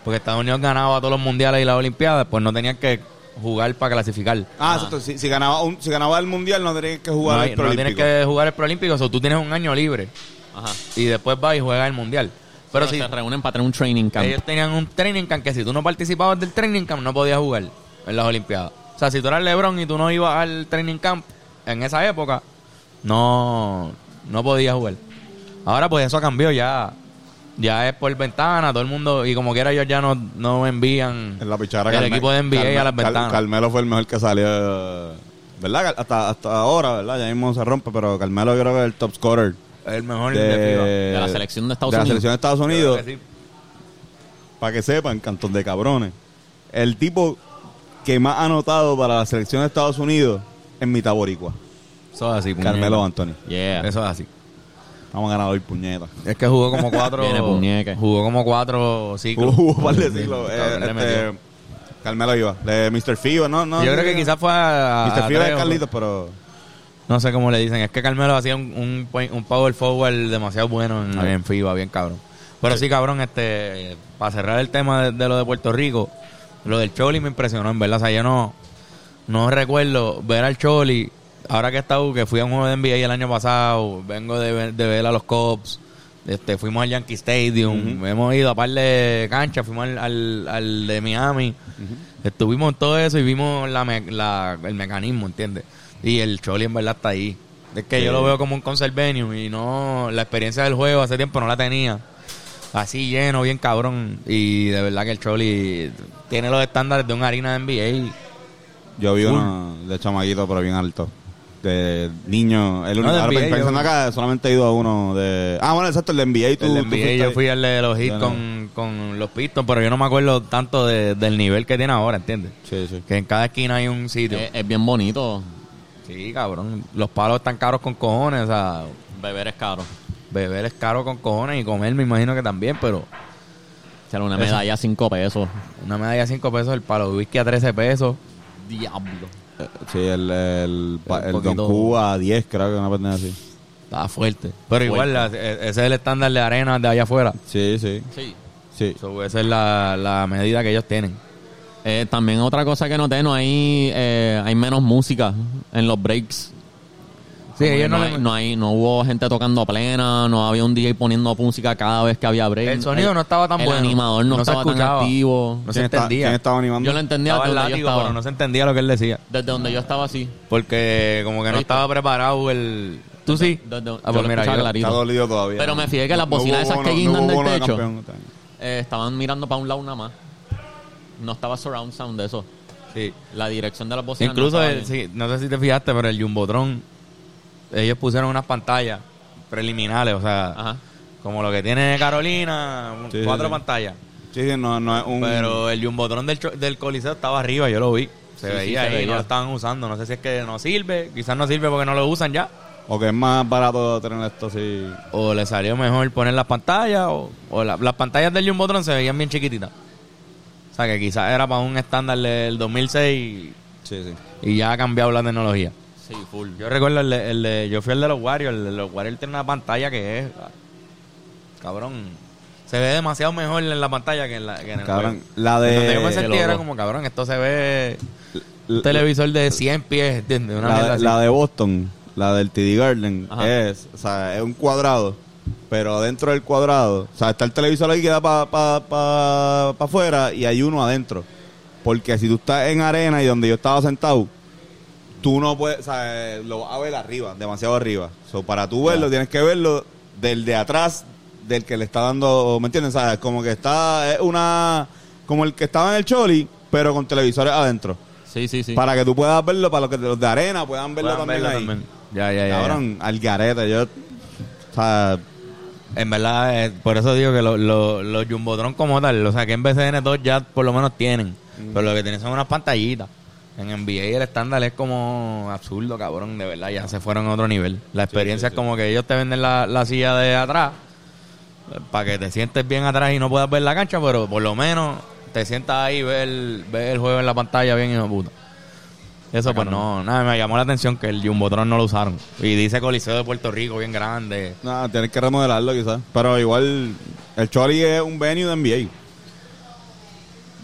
Speaker 2: porque Estados Unidos ganaba todos los mundiales y las olimpiadas, pues no tenías que jugar para clasificar.
Speaker 3: Ah, exacto. Si, si ganaba un, si ganaba el mundial, no tenía que jugar
Speaker 2: no,
Speaker 3: el
Speaker 2: hay- no tienes que jugar el Prolímpico, o sea, tú tienes un año libre
Speaker 1: Ajá.
Speaker 2: y después vas y juegas el mundial. Pero si
Speaker 1: se reúnen para tener un training camp.
Speaker 2: ellos tenían un training camp que si tú no participabas del training camp no podías jugar en las Olimpiadas. O sea, si tú eras LeBron y tú no ibas al training camp en esa época, no, no podías jugar. Ahora pues eso cambió ya. Ya es por ventana, todo el mundo, y como quiera ellos ya no, no envían
Speaker 3: En la pichara
Speaker 2: el
Speaker 3: Carme-
Speaker 2: equipo de NBA
Speaker 3: Carme-
Speaker 2: a las
Speaker 3: Car-
Speaker 2: ventanas.
Speaker 3: Carmelo fue el mejor que salió. ¿Verdad? Hasta, hasta ahora, ¿verdad? Ya mismo se rompe, pero Carmelo yo creo que es el top scorer.
Speaker 2: El mejor
Speaker 3: De,
Speaker 2: de, FIBA.
Speaker 1: De la selección de Estados
Speaker 3: de la
Speaker 1: Unidos.
Speaker 3: selección de Estados Unidos.
Speaker 2: creo que sí.
Speaker 3: Para que sepan, cantón de cabrones. El tipo que más ha anotado para la selección de Estados Unidos es mitad boricua.
Speaker 2: Eso es así, puñeta.
Speaker 3: Carmelo Anthony.
Speaker 1: Yeah.
Speaker 2: Eso es así.
Speaker 3: Vamos a ganar hoy, puñeta.
Speaker 2: Es que jugó como cuatro.
Speaker 1: Viene.
Speaker 2: Jugó como cuatro ciclos.
Speaker 3: Hubo par de siglos. Eh, este. Carmelo iba. De Mr. Fibo, ¿no? no
Speaker 2: Yo creo que quizás fue a.
Speaker 3: Mr.
Speaker 2: a
Speaker 3: Fibo es Carlitos, pero...
Speaker 2: No sé cómo le dicen. Es que Carmelo hacía un, un, un power forward demasiado bueno en, en FIBA, bien cabrón. Pero sí, cabrón, este, para cerrar el tema de, de lo de Puerto Rico, lo del Choli me impresionó, en verdad. O sea, yo no, no recuerdo ver al Choli ahora que he estado, que fui a un juego de NBA el año pasado, vengo de, ver- de ver a los Cubs, este, fuimos al Yankee Stadium, hemos ido a par de canchas, fuimos al, al, al de Miami, estuvimos en todo eso y vimos la, la- el mecanismo, ¿entiendes? Y el Choli en verdad está ahí. Es que
Speaker 3: Sí.
Speaker 2: yo lo veo como un concert venue y no, la experiencia del juego hace tiempo no la tenía. Así lleno, bien cabrón. Y de verdad que el Choli tiene los estándares de una harina de NBA.
Speaker 3: Yo vi uno de chamaquito, pero bien alto. De niño. El
Speaker 2: No,
Speaker 3: único.
Speaker 2: de
Speaker 3: ahora
Speaker 2: NBA,
Speaker 3: pensando
Speaker 2: yo-
Speaker 3: acá, solamente he ido a uno de. Ah, bueno, exacto, el de NBA. Tú,
Speaker 2: el
Speaker 3: tú
Speaker 2: NBA
Speaker 3: fuiste
Speaker 2: yo fui al de los hits
Speaker 3: no.
Speaker 2: con, con los Pistons, pero yo no me acuerdo tanto de- del nivel que tiene ahora, ¿entiendes?
Speaker 3: Sí, sí.
Speaker 2: Que en cada esquina hay un sitio.
Speaker 1: Es, es bien bonito.
Speaker 2: Sí, cabrón. Los palos están caros con cojones, o sea,
Speaker 1: Beber es caro.
Speaker 2: beber es caro con cojones y comer me imagino que también, pero
Speaker 1: Sale una
Speaker 2: Eso.
Speaker 1: medalla a 5 pesos.
Speaker 2: una medalla a 5 pesos, el palo de whisky a 13 pesos.
Speaker 1: Diablo.
Speaker 3: Eh, Sí, el, el,
Speaker 2: Un
Speaker 3: el Don Cuba a 10, creo que una pendeja así.
Speaker 2: Está fuerte. Pero igual, la- e- ese es el estándar de arena de allá afuera.
Speaker 3: Sí, sí.
Speaker 1: Sí.
Speaker 3: Sí.
Speaker 2: So, esa es la, la medida que ellos tienen.
Speaker 1: Eh, también otra cosa que noté, no hay, eh, hay menos música en los breaks.
Speaker 2: Sí, ellos no
Speaker 1: no,
Speaker 2: le-
Speaker 1: hay, no, hay- no hubo gente tocando a plena, no había un DJ poniendo música cada vez que había break.
Speaker 2: El sonido no estaba tan
Speaker 1: el
Speaker 2: bueno.
Speaker 1: animador no, estaba tan activo.
Speaker 2: No se
Speaker 3: ¿Quién está-
Speaker 2: entendía.
Speaker 3: ¿Quién estaba animando?
Speaker 1: Yo lo entendía
Speaker 2: Estaba
Speaker 1: desde
Speaker 2: el
Speaker 1: donde yo estaba.
Speaker 2: pero no se entendía lo que él decía.
Speaker 1: Desde donde yo estaba así.
Speaker 2: Porque como que no estaba preparado el... ¿Tú sí?
Speaker 1: Desde- yo
Speaker 2: Ah, pues mira, yo-
Speaker 1: clarito.
Speaker 3: Está dolido todavía.
Speaker 1: Pero me fijé que las
Speaker 3: No
Speaker 1: bocinas esas que guindan del techo.
Speaker 3: este.
Speaker 1: Eh, estaban mirando para un lado nada más. No estaba surround sound de eso.
Speaker 2: Sí.
Speaker 1: La dirección de las bocinas.
Speaker 2: Incluso,
Speaker 1: no,
Speaker 2: el- sí, no sé si te fijaste, pero el Jumbotron, ellos pusieron unas pantallas preliminares, o sea,
Speaker 1: Ajá.
Speaker 2: como lo que tiene Carolina,
Speaker 3: Sí,
Speaker 2: cuatro
Speaker 3: sí.
Speaker 2: pantallas.
Speaker 3: Sí, sí, no, no es un.
Speaker 2: Pero el Jumbotron del, del Coliseo estaba arriba, yo lo vi. Se
Speaker 1: Sí, sí,
Speaker 2: veía
Speaker 1: se
Speaker 2: ahí,
Speaker 1: veía.
Speaker 2: no lo estaban usando. No sé si es que no sirve, quizás no sirve porque no lo usan ya.
Speaker 3: O que es más barato tener esto así.
Speaker 2: O le salió mejor poner las pantallas, o, o la- las pantallas del Jumbotron se veían bien chiquititas. O sea que quizás era para un estándar del 2006
Speaker 3: Sí, sí.
Speaker 2: y ya ha cambiado la tecnología.
Speaker 1: Sí, full.
Speaker 2: Yo recuerdo el de, el de- yo fui el de los Warriors, el de los Warriors tiene una pantalla que es cabrón, se ve demasiado mejor en la pantalla que en, la, que en el
Speaker 3: Cabrón,
Speaker 2: juego.
Speaker 3: la
Speaker 2: donde yo me
Speaker 3: de.
Speaker 2: sentía era como cabrón, esto se ve un
Speaker 3: la-
Speaker 2: televisor de 100 pies, ¿entiendes? Una
Speaker 3: La, de-
Speaker 2: así.
Speaker 3: la de Boston, la del TD Garden,
Speaker 1: Ajá.
Speaker 3: es, o sea, es un cuadrado, pero dentro del cuadrado, o sea, está el televisor ahí que da para pa, pa, pa afuera y hay uno adentro. Porque si tú estás en arena y donde yo estaba sentado, tú no puedes, o sea, lo vas a ver arriba, demasiado arriba. So, para tú verlo, tienes que verlo del de atrás del que le está dando, ¿me entiendes? O sea, como que está, es una, como el que estaba en el Choli, pero con televisores adentro.
Speaker 1: Sí, sí, sí.
Speaker 3: Para que tú puedas verlo, para los que los de arena puedan verlo
Speaker 2: Puedan
Speaker 3: también
Speaker 2: verlo
Speaker 3: ahí.
Speaker 2: también. Ya, ya, ya, ya.
Speaker 3: Cabrón, al garete. Yo, o sea,
Speaker 2: En verdad, eh, por eso digo que lo- lo- los Jumbotron como tal, o sea, que en BCN2 ya por lo menos tienen, pero lo que tienen son unas pantallitas. En NBA el estándar es como absurdo, cabrón, de verdad, ya se fueron a otro nivel. La experiencia es como que ellos te venden la, la silla de atrás para que te sientes bien atrás y no puedas ver la cancha, pero por lo menos te sientas ahí ves el, ves el juego en la pantalla bien hijo de puta. Eso pues no, nada, me llamó la atención que el Jumbotron no lo usaron. Y dice Coliseo de Puerto Rico bien grande.
Speaker 3: nada, tienes que remodelarlo quizás. Pero igual, el Choli es un venue de NBA.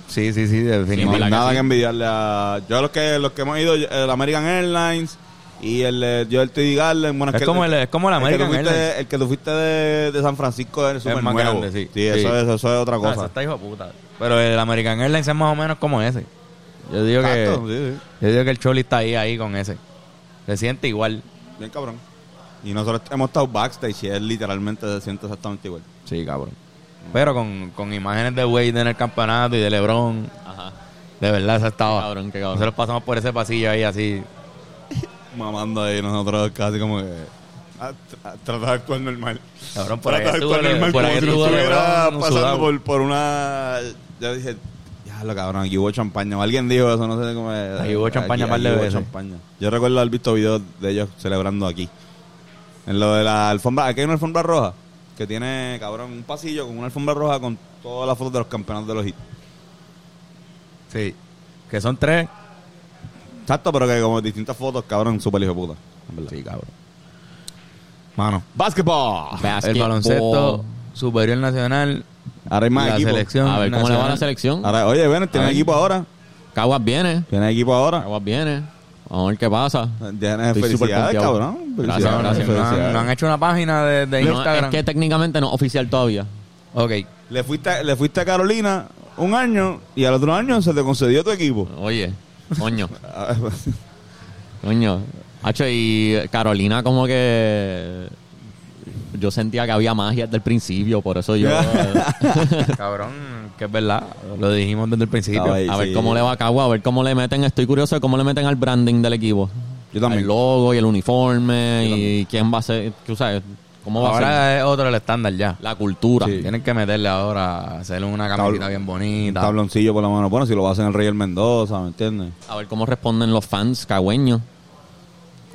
Speaker 2: Sí, sí, sí, definitivamente.
Speaker 1: ¿verdad
Speaker 3: hay
Speaker 1: que
Speaker 3: nada
Speaker 1: sí?
Speaker 3: que envidiarle a... Yo los que, los que hemos ido, el American Airlines y el, eh, yo el TD Garden. Bueno,
Speaker 2: Es
Speaker 3: que
Speaker 2: como el- es como el American
Speaker 3: fuiste-
Speaker 2: Airlines.
Speaker 3: El que tú fuiste de, de San Francisco es súper
Speaker 2: más
Speaker 3: nuevo.
Speaker 2: grande, sí.
Speaker 3: Sí, eso,
Speaker 2: Sí.
Speaker 3: Es, eso es otra
Speaker 2: No,
Speaker 3: cosa.
Speaker 2: ese está hijo de puta. Pero el American Airlines es más o menos como ese. Yo digo
Speaker 3: Exacto,
Speaker 2: que
Speaker 3: sí, sí.
Speaker 2: yo digo que el Choli está ahí ahí con ese. Se siente igual.
Speaker 3: Bien cabrón. Y nosotros hemos estado backstage y él literalmente se siente exactamente igual.
Speaker 2: Sí, cabrón. Pero con, con imágenes de Wade en el campeonato y de LeBron.
Speaker 1: Ajá.
Speaker 2: De verdad, eso estaba.
Speaker 1: Qué cabrón, qué cabrón.
Speaker 2: Nosotros pasamos por ese pasillo ahí así.
Speaker 3: mamando ahí nosotros casi como que a, a tratar de actuar normal.
Speaker 2: Cabrón, por ahí
Speaker 3: Tratar de actuar normal
Speaker 2: por
Speaker 3: como si estuviera pasando por, por una... Yo dije, ya lo cabrón, aquí hubo champaña. O alguien dijo eso, no sé cómo es.
Speaker 2: Aquí hubo champaña
Speaker 3: Aquí-
Speaker 2: par de veces.
Speaker 3: champaña. Yo recuerdo haber visto videos de ellos celebrando aquí. En lo de la alfombra, aquí hay una alfombra roja que tiene, cabrón, un pasillo con una alfombra roja con todas las fotos de los campeonatos de los hits.
Speaker 2: Sí. Que son tres.
Speaker 3: Exacto, pero que como distintas fotos, cabrón, súper hijo de puta. en verdad.
Speaker 2: Sí, cabrón. Mano.
Speaker 3: Basketball.
Speaker 2: El baloncesto superior nacional.
Speaker 3: Ahora hay más
Speaker 2: la
Speaker 3: equipos.
Speaker 2: selección.
Speaker 1: A ver cómo le va a la selección.
Speaker 3: Ahora, oye, ven, tiene equipo ahora.
Speaker 1: Caguas viene.
Speaker 3: Tiene equipo ahora.
Speaker 1: Caguas viene. Vamos a ver qué pasa.
Speaker 3: Tienes
Speaker 1: Estoy súper
Speaker 3: felicidades, cabrón.
Speaker 1: Gracias,
Speaker 3: Felicidades,
Speaker 1: gracias.
Speaker 2: No han,
Speaker 3: felicidades.
Speaker 2: no han hecho una página de, de
Speaker 1: No,
Speaker 2: Instagram.
Speaker 1: es que técnicamente no es oficial todavía.
Speaker 2: Ok.
Speaker 3: Le fuiste, le fuiste a Carolina un año y al otro año se te concedió tu equipo.
Speaker 1: Oye, coño, coño. Hacho, y Carolina como que... Yo sentía que había magia desde el principio, por eso yo...
Speaker 2: Cabrón, que es verdad. Lo dijimos desde el principio.
Speaker 3: Ahí.
Speaker 1: a ver
Speaker 3: Sí.
Speaker 1: cómo le va a Cagua, a ver cómo le meten. Estoy curioso de cómo le meten al branding del equipo.
Speaker 3: Yo también.
Speaker 1: El logo y el uniforme y quién va a ser, tú sabes, cómo va a ser
Speaker 2: Ahora es otro el estándar ya.
Speaker 1: la cultura.
Speaker 3: Sí.
Speaker 2: Tienen que meterle ahora, hacerle una camiseta bien
Speaker 3: Un
Speaker 2: bonita.
Speaker 3: tabloncillo por la mano. Bueno, si lo hacen el Rey el Mendoza, ¿me entiendes?
Speaker 1: A ver cómo responden los fans cagüeños.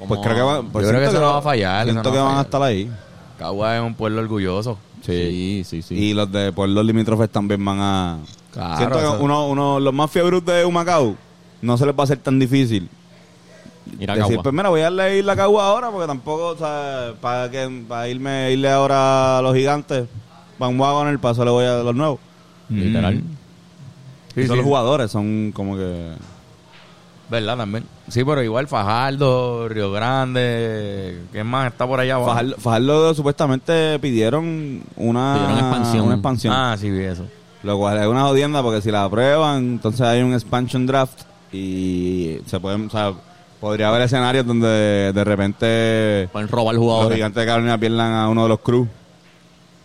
Speaker 3: Pues creo que van. pues
Speaker 2: Yo creo que eso no va a fallar,
Speaker 3: Siento que
Speaker 2: va a
Speaker 3: van a estar ahí.
Speaker 2: Cagua es un pueblo orgulloso.
Speaker 1: Sí, sí, sí.
Speaker 3: Y los de Pueblos Limítrofes también van a.
Speaker 2: Claro,
Speaker 3: siento que uno, uno, los más fiebros de Humacao no se les va a hacer tan difícil.
Speaker 1: Ir a
Speaker 3: Decir,
Speaker 1: Cagua.
Speaker 3: pues mira, voy a ir la Cagua ahora porque tampoco, o sea, para que para irme irle ahora a los gigantes, Van Wagoner, para eso le voy a los nuevos.
Speaker 1: Literal.
Speaker 2: Mm. Sí,
Speaker 3: y son
Speaker 2: sí.
Speaker 3: los jugadores, son como que.
Speaker 2: ¿Verdad? También. Sí, pero igual Fajardo, Río Grande, ¿qué más está por allá abajo?
Speaker 3: Fajardo, Fajardo supuestamente pidieron una,
Speaker 1: Pidieron expansión.
Speaker 3: una expansión.
Speaker 2: Ah, sí, vi eso.
Speaker 3: Lo cual es una jodienda porque si la aprueban, entonces hay un expansion draft y se pueden, o sea, podría haber escenarios donde de repente
Speaker 1: Pueden robar
Speaker 3: los
Speaker 1: jugadores.
Speaker 3: gigantes de Carolina pierdan a uno de los crews.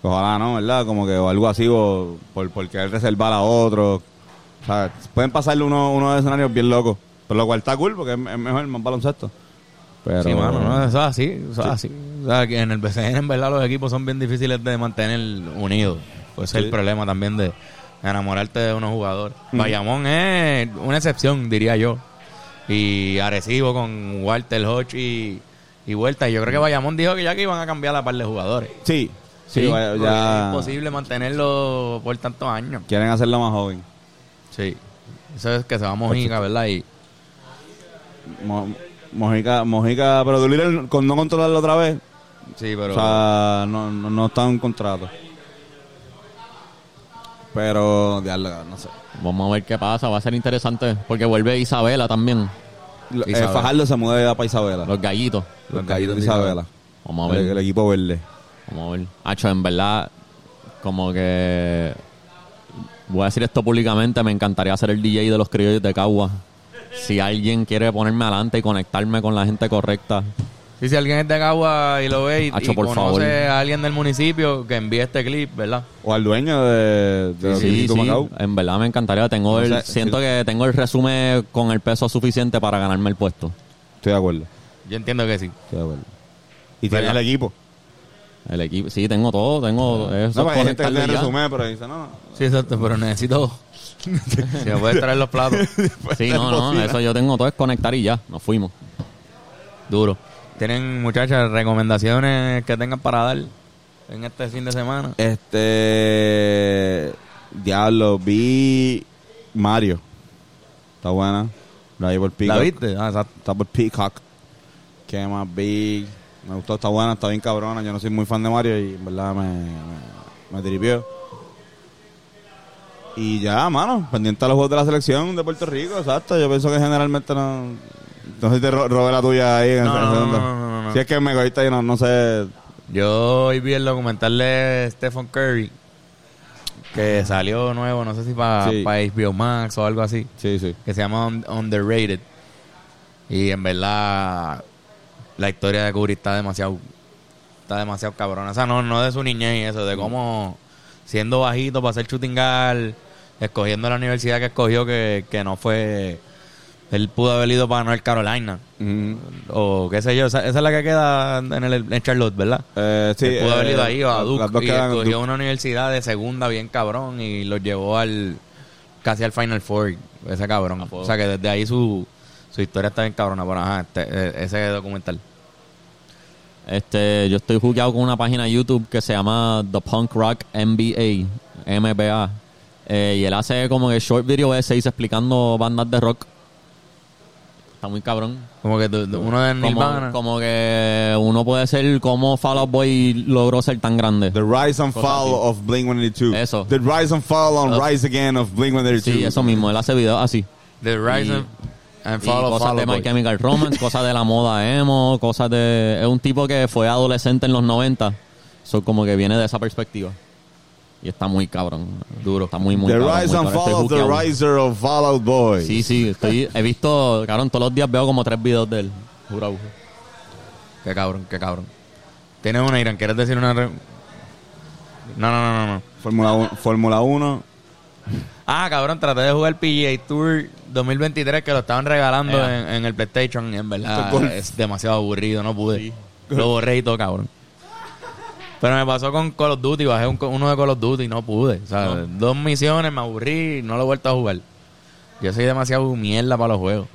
Speaker 3: Ojalá no, ¿verdad? Como que o algo así, o por, por querer reservar a otro. O sea, pueden pasarle uno, uno de escenarios bien locos. Pero lo cual está cool porque es, mejor, más baloncesto. Pero,
Speaker 2: Sí, mano, no, eso es así, eso es así. O sea, que en el BCN, en verdad, los equipos son bien difíciles de mantener unidos. Pues es el problema también de enamorarte de unos jugadores. Bayamón es una excepción, diría yo. Y Arecibo con Walter Hodge y, y Vuelta. Y yo creo que Bayamón dijo que ya que iban a cambiar la par de jugadores.
Speaker 3: Sí, sí,
Speaker 1: Sí,
Speaker 3: vaya-
Speaker 2: Porque
Speaker 3: ya
Speaker 2: Es imposible mantenerlo por tantos años.
Speaker 3: quieren hacerlo más joven.
Speaker 2: Sí. Eso es que se va a Mojica, ¿verdad? Y
Speaker 3: Mo- Mojica, Mojica, pero Doolittle con no controlarlo otra vez,
Speaker 2: sí, pero...
Speaker 3: o sea, no, no, no está en contrato. Pero, diablo, no sé.
Speaker 1: Vamos a ver qué pasa. Va a ser interesante porque vuelve Isabela también.
Speaker 3: Eh. Fajardo se muda para Isabela.
Speaker 1: Los gallitos.
Speaker 3: Los gallitos de Isabela.
Speaker 1: Vamos a
Speaker 3: El,
Speaker 1: ver.
Speaker 3: el equipo verde.
Speaker 1: Vamos a ver. Hacho, en verdad, como que. Voy a decir esto públicamente. Me encantaría ser el DJ de los criollos de Cagua. Si alguien quiere ponerme adelante y conectarme con la gente correcta,
Speaker 2: Sí, si alguien es de Cagua y lo ve y,
Speaker 1: Hacho,
Speaker 2: y
Speaker 1: por
Speaker 2: conoce
Speaker 1: favor.
Speaker 2: a alguien del municipio, que envíe este clip, ¿verdad?
Speaker 3: O al dueño de, de
Speaker 1: sí, sí,
Speaker 3: Macao.
Speaker 1: en verdad me encantaría. Tengo el, siento
Speaker 3: si-
Speaker 1: que tengo el resumen con el peso suficiente para ganarme el puesto.
Speaker 3: Estoy de acuerdo.
Speaker 2: Yo entiendo que sí.
Speaker 3: Estoy de acuerdo. Y tiene
Speaker 2: ¿Verdad?
Speaker 3: el equipo.
Speaker 1: El equipo, sí, tengo todo, tengo eso
Speaker 3: No,
Speaker 1: es
Speaker 3: hay gente que resumen, pero dice, no, no.
Speaker 2: Sí, exacto, pero necesito... si me puedes traer los platos.
Speaker 1: Sí, no, no, eso yo tengo todo es conectar y ya, nos fuimos.
Speaker 2: Duro. ¿Tienen, muchachas, recomendaciones que tengan para dar en este fin de semana?
Speaker 3: Este. Diablo, vi Mario. Está buena. La vi por Peacock.
Speaker 2: ¿La viste? Ah, exacto.
Speaker 3: Está por Peacock. ¿Qué más vi? Me gustó, está buena, está bien cabrona. Yo no soy muy fan de Mario y en verdad me, me, me tripió. Y ya, mano, pendiente a los juegos de la selección de Puerto Rico, exacto. Yo pienso que generalmente no. No sé si te ro- robé la tuya ahí en
Speaker 2: No,
Speaker 3: el
Speaker 2: no,
Speaker 3: segundo.
Speaker 2: no, no, no, no.
Speaker 3: Si es que me cogiste ahí, no, no sé.
Speaker 2: Yo hoy vi el documental de Stephen Curry que salió nuevo, no sé si para
Speaker 3: Sí.
Speaker 2: HBO Max o algo así,
Speaker 3: Sí, sí.
Speaker 2: que se llama Un- Underrated. Y en verdad la historia de Curry está demasiado está demasiado cabrona. O sea, no, no de su niñez y eso, de cómo siendo bajito para ser shooting guard, escogiendo la universidad que escogió que, que no fue él pudo haber ido para North Carolina o qué sé yo, esa, esa es la que queda en el en Charlotte, ¿verdad?
Speaker 3: Eh, sí,
Speaker 2: Él pudo haber
Speaker 3: eh,
Speaker 2: ido ahí o a
Speaker 3: las
Speaker 2: Duke
Speaker 3: dos
Speaker 2: y escogió
Speaker 3: Duke.
Speaker 2: una universidad de segunda bien cabrón y los llevó al casi al Final Four ese cabrón. O sea que desde ahí su, su historia está bien cabrona, pero ajá, este, eh, ese documental.
Speaker 1: Este, yo estoy jugueado con una página de YouTube que se llama The Punk Rock NBA, MBA. Eh, y él hace como que short video essays explicando bandas de rock. Está muy cabrón.
Speaker 2: Como que tú- uno de Nirvana.
Speaker 1: Como, como que uno puede ser como Fall Out Boy logró ser tan grande.
Speaker 3: The Rise and Fall
Speaker 1: así.
Speaker 3: of Blink 182.
Speaker 1: Eso.
Speaker 3: The Rise and Fall on
Speaker 1: Oh.
Speaker 3: Rise Again of Blink 182.
Speaker 1: Sí, eso mismo. Él hace videos así.
Speaker 2: The Rise
Speaker 1: Y-
Speaker 2: and- And
Speaker 1: Y
Speaker 2: follow,
Speaker 1: cosas de My
Speaker 2: boy.
Speaker 1: Chemical Romance, cosas de la moda emo, cosas de... Es un tipo que fue adolescente en los 90. So, como que viene de esa perspectiva. Y está muy cabrón. Duro. Está muy, muy
Speaker 3: The
Speaker 1: cabrón,
Speaker 3: Rise
Speaker 1: muy
Speaker 3: and
Speaker 1: cabrón.
Speaker 3: Fall of the. Riser of Fallout Boy.
Speaker 1: Sí, sí. Estoy, he visto... Cabrón, todos los días veo como tres videos de él. Jurado.
Speaker 2: Qué cabrón, qué cabrón. Tienes una, Irán, ¿quieres decir una... re- No, no, no, no, no.
Speaker 3: Fórmula 1. Fórmula 1.
Speaker 2: Ah, cabrón, traté de jugar PGA Tour 2023 que lo estaban regalando en, en el PlayStation y en verdad
Speaker 3: es
Speaker 2: demasiado aburrido, no pude. Lo borré y todo, cabrón. Pero me pasó con Call of Duty, bajé un- uno de Call of Duty y no pude. O sea, dos misiones, me aburrí y no lo he vuelto a jugar. Yo soy demasiado mierda para los juegos.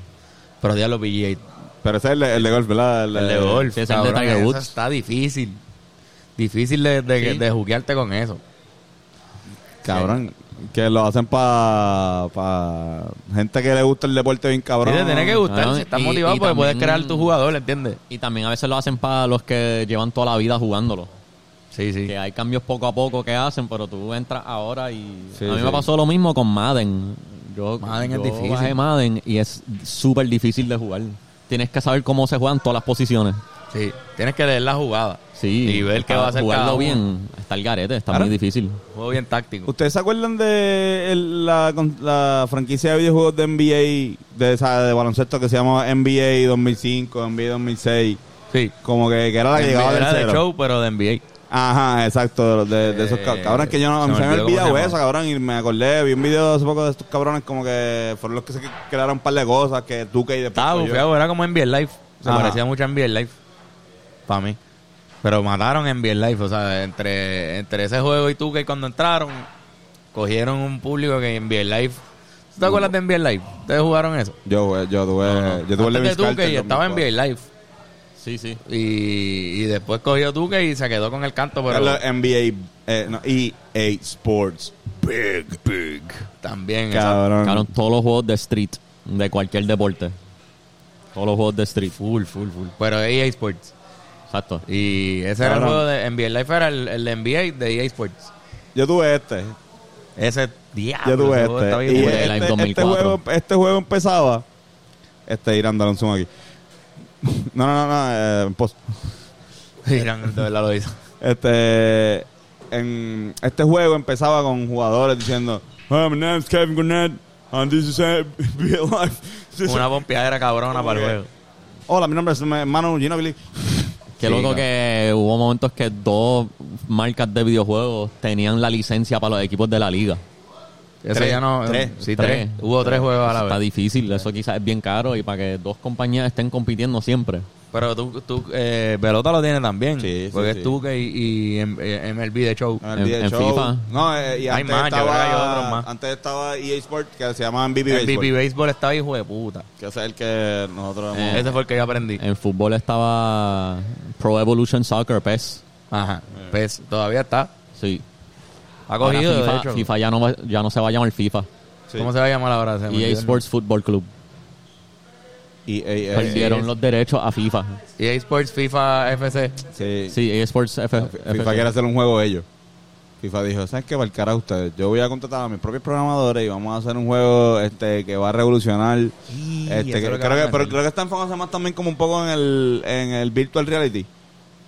Speaker 2: Pero ya lo PGA.
Speaker 3: Pero ese es el de, el de golf, ¿verdad?
Speaker 2: El de golf,
Speaker 1: sí, es el de
Speaker 2: cabrón,
Speaker 1: Tiger
Speaker 2: eso
Speaker 1: Woods.
Speaker 2: está difícil. Difícil de, de,
Speaker 1: Sí.
Speaker 2: de juguearte con eso.
Speaker 3: Cabrón. Que lo hacen para pa gente que le gusta el deporte bien cabrón.
Speaker 2: Sí, te tiene que gustar, si estás
Speaker 1: y-
Speaker 2: motivado,
Speaker 1: y
Speaker 2: pues puedes
Speaker 1: también-
Speaker 2: crear tu jugador, ¿entiendes?
Speaker 1: Y también a veces lo hacen para los que llevan toda la vida jugándolo.
Speaker 2: Sí, sí.
Speaker 1: Que hay cambios poco a poco que hacen, pero tú entras ahora y...
Speaker 3: Sí,
Speaker 1: a mí
Speaker 3: sí.
Speaker 1: me pasó lo mismo con Madden. Yo,
Speaker 2: Madden es
Speaker 1: yo
Speaker 2: difícil.
Speaker 1: bajé Madden y es súper difícil de jugar. Tienes que saber cómo se juegan todas las posiciones.
Speaker 2: Sí, tienes que leer la jugada.
Speaker 1: Sí.
Speaker 2: Y ver qué va a hacer
Speaker 1: Jugarlo
Speaker 2: cada uno.
Speaker 1: bien. Está el garete, está
Speaker 3: Claro.
Speaker 1: muy difícil.
Speaker 2: Juego bien táctico.
Speaker 3: ¿Ustedes se acuerdan de el- la, franquicia de videojuegos de NBA, de, esa, de baloncesto que se llama NBA 2005, NBA 2006?
Speaker 2: Sí.
Speaker 3: Como que, que era la que llegaba del
Speaker 2: Era de show, pero de NBA.
Speaker 3: Ajá, exacto, de, de esos
Speaker 2: Eh,
Speaker 3: cab- cabrones que yo no
Speaker 2: se
Speaker 3: me
Speaker 2: me
Speaker 3: se me
Speaker 2: olvidó
Speaker 3: había
Speaker 2: cómo
Speaker 3: olvidado
Speaker 2: se
Speaker 3: eso, cabrón, y me acordé, vi un video hace poco de estos cabrones como que fueron los que se crearon un par de cosas que tú que y después
Speaker 2: Estaba
Speaker 3: fue yo.
Speaker 2: bufeado, era como NBA Live. Se
Speaker 3: Ajá.
Speaker 2: parecía mucho a NBA Live. Para mí. Pero mataron NBA Live. O sea, entre, entre ese juego y tú que cuando entraron, cogieron un público que NBA Live. ¿Tú te acuerdas de NBA Live? ¿Ustedes jugaron eso?
Speaker 3: Yo, güey, yo tuve, yo tuve el
Speaker 2: Antes de
Speaker 3: Lewis
Speaker 2: estaba en
Speaker 3: 2004.
Speaker 2: NBA Live.
Speaker 1: Sí, sí.
Speaker 2: Y, y después cogió Tuque y se quedó con el canto, pero
Speaker 3: la NBA, eh, no, EA Sports. Big, big.
Speaker 2: también.
Speaker 3: Cabrón.
Speaker 1: Cabrón, todos los juegos de street, de cualquier deporte. Todos los juegos de street.
Speaker 2: Full, full, full. Pero EA Sports.
Speaker 1: Exacto.
Speaker 2: Y ese era el juego de NBA Live, era el, el de NBA de EA Sports.
Speaker 3: Yo tuve este.
Speaker 2: Ese diablo.
Speaker 3: Yo tuve
Speaker 2: ese juego
Speaker 3: este. Y este, este
Speaker 1: 2004.
Speaker 3: juego, este juego empezaba. Este, Irán, dale un zoom aquí. No, no, no, no. Eh, post.
Speaker 2: De verdad lo hizo.
Speaker 3: Este, en, este juego empezaba con jugadores diciendo, "Hi, my name's Kevin Garnett, and this is Be Alive. This
Speaker 2: Una pompeadera cabrona para el juego.
Speaker 3: Hola, mi nombre es Manu Ginobili.
Speaker 1: Qué
Speaker 2: Sí,
Speaker 1: loco
Speaker 2: claro.
Speaker 1: que hubo momentos que dos marcas de videojuegos tenían la licencia para los equipos de la liga.
Speaker 2: Ese
Speaker 3: Tres,
Speaker 2: ya no.
Speaker 3: tres.
Speaker 2: Sí, tres. Hubo tres juegos a la
Speaker 1: Está
Speaker 2: vez.
Speaker 1: difícil, eso quizás es bien caro y para que dos compañías estén compitiendo siempre.
Speaker 2: Pero tú, tú eh, Pelota lo tiene también.
Speaker 3: Sí, sí,
Speaker 2: porque
Speaker 3: sí.
Speaker 2: es tú que y, y em- eh, MLB de show.
Speaker 3: En, el
Speaker 1: En-
Speaker 3: show.
Speaker 1: FIFA.
Speaker 3: No, eh, y
Speaker 2: Hay
Speaker 3: antes,
Speaker 2: más,
Speaker 3: estaba,
Speaker 2: otros más.
Speaker 3: antes estaba EA Sports, que se llamaban BB
Speaker 2: El
Speaker 3: Baseball.
Speaker 2: BP Baseball estaba hijo de puta.
Speaker 3: Que ese es el que nosotros hemos...
Speaker 1: Eh,
Speaker 2: Ese fue el que yo aprendí.
Speaker 1: En fútbol estaba Pro Evolution Soccer, PES.
Speaker 2: Ajá. Pues todavía está.
Speaker 1: Sí.
Speaker 2: Ha cogido,
Speaker 1: Ahora
Speaker 2: de
Speaker 1: FIFA,
Speaker 2: hecho.
Speaker 1: FIFA ya no, va- ya no se va a llamar FIFA.
Speaker 3: Sí.
Speaker 2: ¿Cómo se va a llamar ahora? Se me
Speaker 1: EA
Speaker 2: olvidó el
Speaker 1: Sports Football Club.
Speaker 3: EA, eh,
Speaker 1: Perdieron los derechos a FIFA.
Speaker 2: EA Sports FIFA FC.
Speaker 3: sí.
Speaker 1: Sí, EA Sports F
Speaker 3: FIFA quiere hacer un juego ellos. FIFA dijo, ¿sabes qué? Para el carajo ustedes. Yo voy a contratar a mis propios programadores y vamos a hacer un juego este que va a revolucionar. este,
Speaker 2: eso es
Speaker 3: que-
Speaker 2: lo que
Speaker 3: creo,
Speaker 2: van a
Speaker 3: que, pero
Speaker 2: hacer.
Speaker 3: creo que está enfocándose más también como un poco en el, en el virtual reality.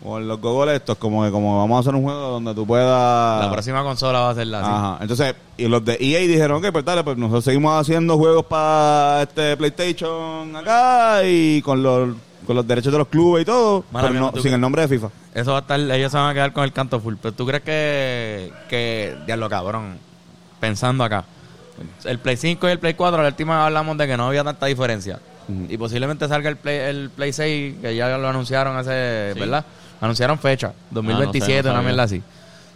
Speaker 3: O en los goggles estos, como que como vamos a hacer un juego donde tú puedas...
Speaker 2: La próxima consola va a ser la así.
Speaker 3: Ajá. Entonces, y los de EA dijeron, ok, pues dale, pues nosotros seguimos haciendo juegos para este PlayStation acá y con los, con los derechos de los clubes y todo,
Speaker 2: Mala
Speaker 3: pero
Speaker 2: mía,
Speaker 3: no-
Speaker 2: tú-
Speaker 3: sin el nombre de FIFA.
Speaker 2: Eso va a estar, ellos se van a quedar con el canto full. Pero tú crees que, que diablo cabrón, pensando acá, el Play 5 y el Play 4, la última vez hablamos de que no había tanta diferencia.
Speaker 3: Ujú.
Speaker 2: Y posiblemente salga el Play, el Play 6, que ya lo anunciaron hace. ¿verdad? Anunciaron fecha, 2027,
Speaker 1: Ah, no sé, no
Speaker 2: una mierda así.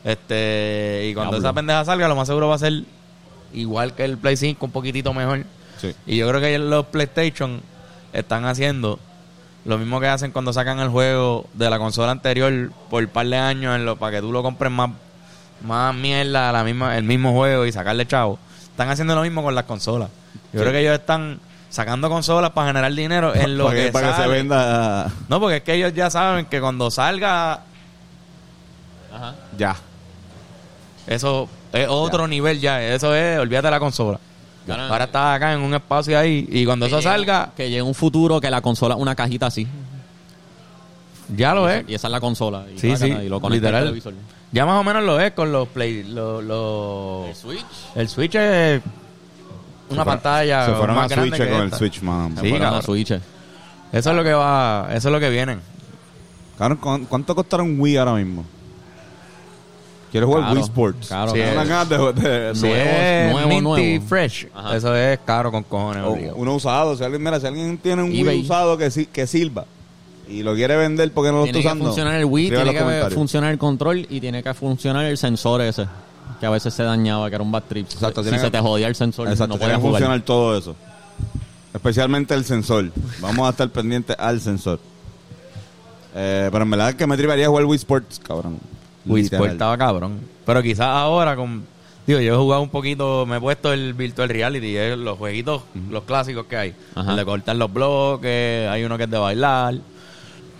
Speaker 2: Este, y cuando
Speaker 1: Diablo.
Speaker 2: esa pendeja salga, lo más seguro va a ser igual que el Play 5, un poquitito mejor.
Speaker 3: Sí.
Speaker 2: Y yo creo que los PlayStation están haciendo lo mismo que hacen cuando sacan el juego de la consola anterior por un par de años en lo, para que tú lo compres más, más mierda, la misma, el mismo juego y sacarle chavo. Están haciendo lo mismo con las consolas. Yo creo que ellos están sacando consolas para generar dinero en lo
Speaker 3: para que,
Speaker 2: que,
Speaker 3: para que se
Speaker 2: sale.
Speaker 3: venda
Speaker 2: No, porque es que ellos ya saben que cuando salga
Speaker 1: Ajá.
Speaker 3: ya.
Speaker 2: eso es otro nivel ya. Eso es, olvídate de la consola.
Speaker 1: Claro.
Speaker 2: Ahora está acá en un espacio ahí y cuando eso
Speaker 1: llegue-
Speaker 2: salga,
Speaker 1: Que llegue un futuro que la consola una cajita así.
Speaker 2: ya lo es.
Speaker 1: Y esa es la consola. Y,
Speaker 2: Sí, sí,
Speaker 1: y lo conecta al
Speaker 2: literal.
Speaker 1: televisor.
Speaker 2: Ya más o menos lo es con los Play. Los, los-
Speaker 1: Switch?
Speaker 2: el Switch es una pantalla.
Speaker 3: Se fueron
Speaker 2: más
Speaker 3: a Switch
Speaker 2: que
Speaker 3: con el. Switch, man.
Speaker 2: Sí,
Speaker 1: Sí, la Switch.
Speaker 2: Eso es lo que va. Eso es lo que viene.
Speaker 3: Cabrón, ¿cu- ¿cuánto costará un Wii ahora mismo? ¿Quieres jugar
Speaker 1: Caro,
Speaker 3: Wii Sports?
Speaker 1: caro,
Speaker 3: Sí, ganas de, de-
Speaker 2: Si
Speaker 3: nuevo-
Speaker 2: es
Speaker 1: nuevo,
Speaker 2: Minty
Speaker 1: nuevo.
Speaker 2: Fresh,
Speaker 1: Ajá.
Speaker 2: eso es caro con cojones.
Speaker 3: o uno usado. Si alguien, mira, si alguien tiene un
Speaker 1: eBay.
Speaker 3: Wii usado que, si- que sirva y lo quiere vender porque no lo
Speaker 1: Tiene
Speaker 3: está
Speaker 1: que
Speaker 3: usando.
Speaker 1: funcionar el Wii, tiene que funcionar el control y tiene que funcionar el sensor ese. Que a veces se dañaba, que era un bad trip.
Speaker 3: Exacto,
Speaker 1: si
Speaker 3: tiene
Speaker 1: se
Speaker 3: que-
Speaker 1: te jodía el sensor,
Speaker 3: Exacto,
Speaker 1: no
Speaker 3: tiene
Speaker 1: podías
Speaker 3: que
Speaker 1: jugar.
Speaker 3: funcionar todo eso. Especialmente el sensor. Vamos a estar pendientes al sensor. Eh, pero en verdad que me triparía jugar Wii Sports, cabrón.
Speaker 2: Wii
Speaker 3: Literal.
Speaker 2: Sport estaba cabrón. Pero quizás ahora con... Digo, yo he jugado un poquito, me he puesto el Virtual Reality, eh, los jueguitos, los clásicos que hay.
Speaker 1: Ajá.
Speaker 2: El de cortar los bloques, hay uno que es de bailar.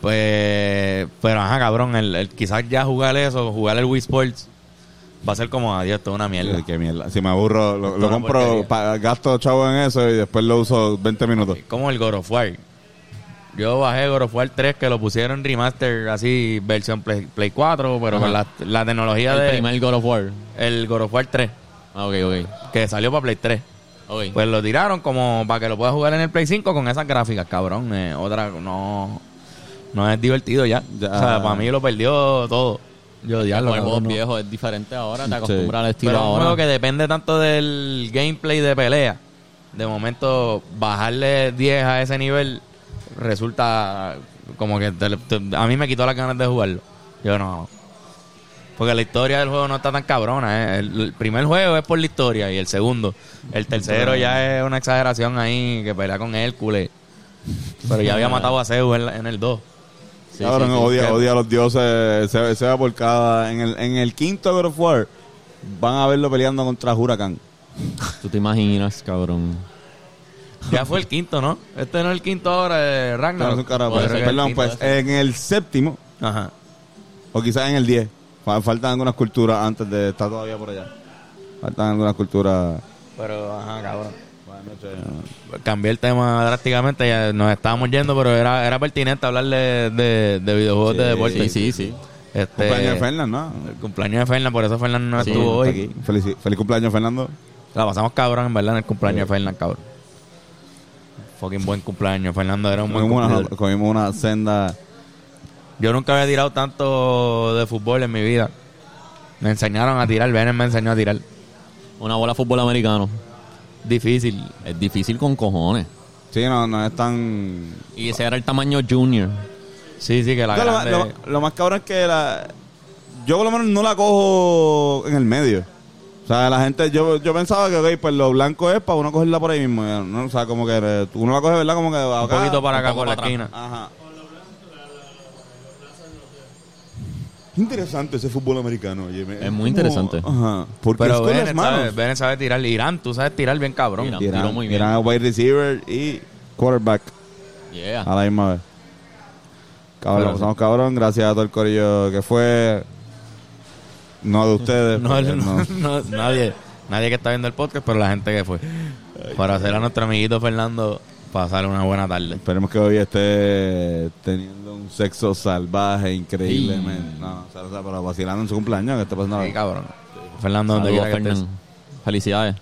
Speaker 2: Pues, pero ajá, cabrón, el, el- quizás ya jugar eso, jugar el Wii Sports, va a ser como, adiós, esto es una mierda.
Speaker 3: Ay, qué mierda. Si me aburro, lo, compro, pa- gasto chavo en eso y después lo uso 20 minutos.
Speaker 2: Como el God of War. Yo bajé God of War 3 que lo pusieron remaster así, versión Play, Play 4, pero
Speaker 1: Ajá.
Speaker 2: con la, la tecnología
Speaker 1: El
Speaker 2: de...
Speaker 1: primer God of War.
Speaker 2: El God of War 3,
Speaker 1: Ah, ok, ok.
Speaker 2: que salió para Play 3.
Speaker 1: Ok.
Speaker 2: Pues lo tiraron como para que lo puedas jugar en el Play 5 con esas gráficas, cabrón. Eh, otra, no, no es divertido ya.
Speaker 3: Ya.
Speaker 2: O sea, para mí lo perdió todo. Yo
Speaker 1: el
Speaker 2: odiarlo.
Speaker 1: juego
Speaker 2: no.
Speaker 1: viejo es diferente ahora, te
Speaker 3: Sí.
Speaker 1: acostumbras al estilo
Speaker 2: Pero es un
Speaker 1: ahora.
Speaker 2: juego que depende tanto del gameplay de pelea. De momento, bajarle 10 a ese nivel resulta como que te- te- a mí me quitó las ganas de jugarlo. Yo no. Porque la historia del juego no está tan cabrona. ¿eh? El, el primer juego es por la historia y el segundo. El tercero ya es una exageración ahí que pelea con Hércules. Pero ya había matado a Zeus en, en el 2.
Speaker 1: Sí,
Speaker 3: Cabrón,
Speaker 1: sí, sí.
Speaker 3: odia,
Speaker 2: que-
Speaker 3: odia a los dioses, se, se va por cada... En el, en el quinto God of War van a verlo peleando contra Huracán.
Speaker 1: Tú te imaginas, cabrón.
Speaker 2: Ya fue el quinto, ¿no? Este no es el quinto ahora de
Speaker 3: No,
Speaker 2: Ragnarok.
Speaker 3: es un carajo,
Speaker 1: Puede
Speaker 3: pero-
Speaker 1: ser
Speaker 3: perdón,
Speaker 1: el
Speaker 3: pues en el séptimo,
Speaker 2: Ajá.
Speaker 3: o quizás en el 10, fa- faltan algunas culturas antes de estar todavía por allá. Faltan algunas culturas...
Speaker 2: Pero, ajá, cabrón. Cambié el tema drásticamente, ya nos estábamos yendo, pero era, era pertinente hablar de, de, de videojuegos de deporte.
Speaker 1: Sí, sí, sí.
Speaker 2: Este,
Speaker 3: Cumpleaños de Fernan, ¿no?
Speaker 2: El cumpleaños de Fernan, por eso Fernan no
Speaker 1: Sí,
Speaker 2: estuvo hoy.
Speaker 3: aquí. Feliz cumpleaños, Fernando.
Speaker 2: La pasamos cabrón, en verdad, en el cumpleaños de Fernan, cabrón. Fucking buen cumpleaños. Fernando era un buen
Speaker 3: Comimos una, comimos una senda...
Speaker 2: Yo nunca había tirado tanto de fútbol en mi vida. Me enseñaron a tirar, Bennett me enseñó a tirar.
Speaker 1: Una bola de fútbol americano.
Speaker 2: Difícil.
Speaker 1: Es difícil con cojones.
Speaker 3: Sí, no, no es tan...
Speaker 1: Y ese era el tamaño junior.
Speaker 2: Sí, sí, que la
Speaker 3: Lo, lo-
Speaker 2: grande...
Speaker 3: lo- lo más cabrón es que la... Yo por lo menos no la cojo en el medio. O sea, la gente, yo, yo pensaba que, ok, pues lo blanco es para uno cogerla por ahí mismo. ¿no? O sea, como que eh, uno la coge, ¿verdad? Como que
Speaker 2: un poquito para acá, por la esquina.
Speaker 3: Ajá. Interesante ese fútbol americano, oye.
Speaker 1: Es muy interesante.
Speaker 3: Ajá. Porque
Speaker 2: Pero
Speaker 3: es con las
Speaker 2: Bennett sabe,
Speaker 3: manos.
Speaker 2: Bennett sabe tirar. Irán, tú sabes tirar bien cabrón.
Speaker 1: Irán.
Speaker 3: Irán,
Speaker 1: tiró muy bien.
Speaker 3: Irán wide receiver y quarterback
Speaker 1: Yeah.
Speaker 3: a la misma vez. Cabrón,
Speaker 2: Pero-
Speaker 3: pasamos cabrón. Gracias a todo el corillo que fue. No de ustedes.
Speaker 2: No, no.
Speaker 3: no,
Speaker 2: nadie, nadie que está viendo el podcast, pero la gente que fue. Para hacer a nuestro amiguito Fernando pasar una buena tarde.
Speaker 3: Esperemos que hoy esté teniendo un sexo salvaje increíblemente. No, o sea, o sea, pero vacilando en su cumpleaños, que esté pasando
Speaker 2: Sí, cabrón. Fernando, donde
Speaker 1: Saludos,
Speaker 2: quiera que estés.
Speaker 1: Fernan. Felicidades.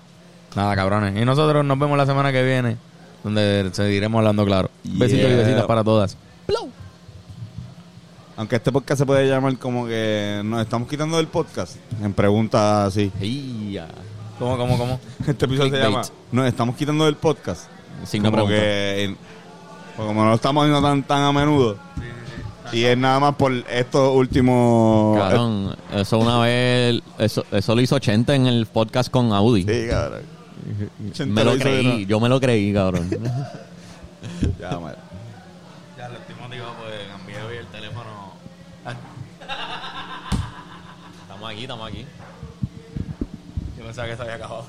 Speaker 2: Nada, cabrones. Y nosotros nos vemos la semana que viene, donde seguiremos hablando claro. Besitos y
Speaker 3: Yeah.
Speaker 2: besitas para todas.
Speaker 3: Aunque este podcast se puede llamar como que nos estamos quitando del podcast. En preguntas así.
Speaker 1: Iya.
Speaker 2: ¿Cómo, cómo, cómo?
Speaker 3: Este episodio se llama Nos estamos quitando del podcast.
Speaker 1: Signo
Speaker 3: como
Speaker 1: pregunta.
Speaker 3: que en- pues como no lo estamos haciendo tan, tan a menudo. Y es nada más por estos últimos.
Speaker 1: Cabrón, eso una vez, eso, eso lo hizo Chente en el podcast con Audi.
Speaker 3: Sí, cabrón.
Speaker 1: Me lo
Speaker 3: hizo
Speaker 1: creí, yo me lo creí, cabrón.
Speaker 3: Ya, madre.
Speaker 2: Ya, lo último digo, pues cambié hoy el teléfono.
Speaker 1: estamos aquí, estamos aquí.
Speaker 2: Yo pensaba que se había acabado.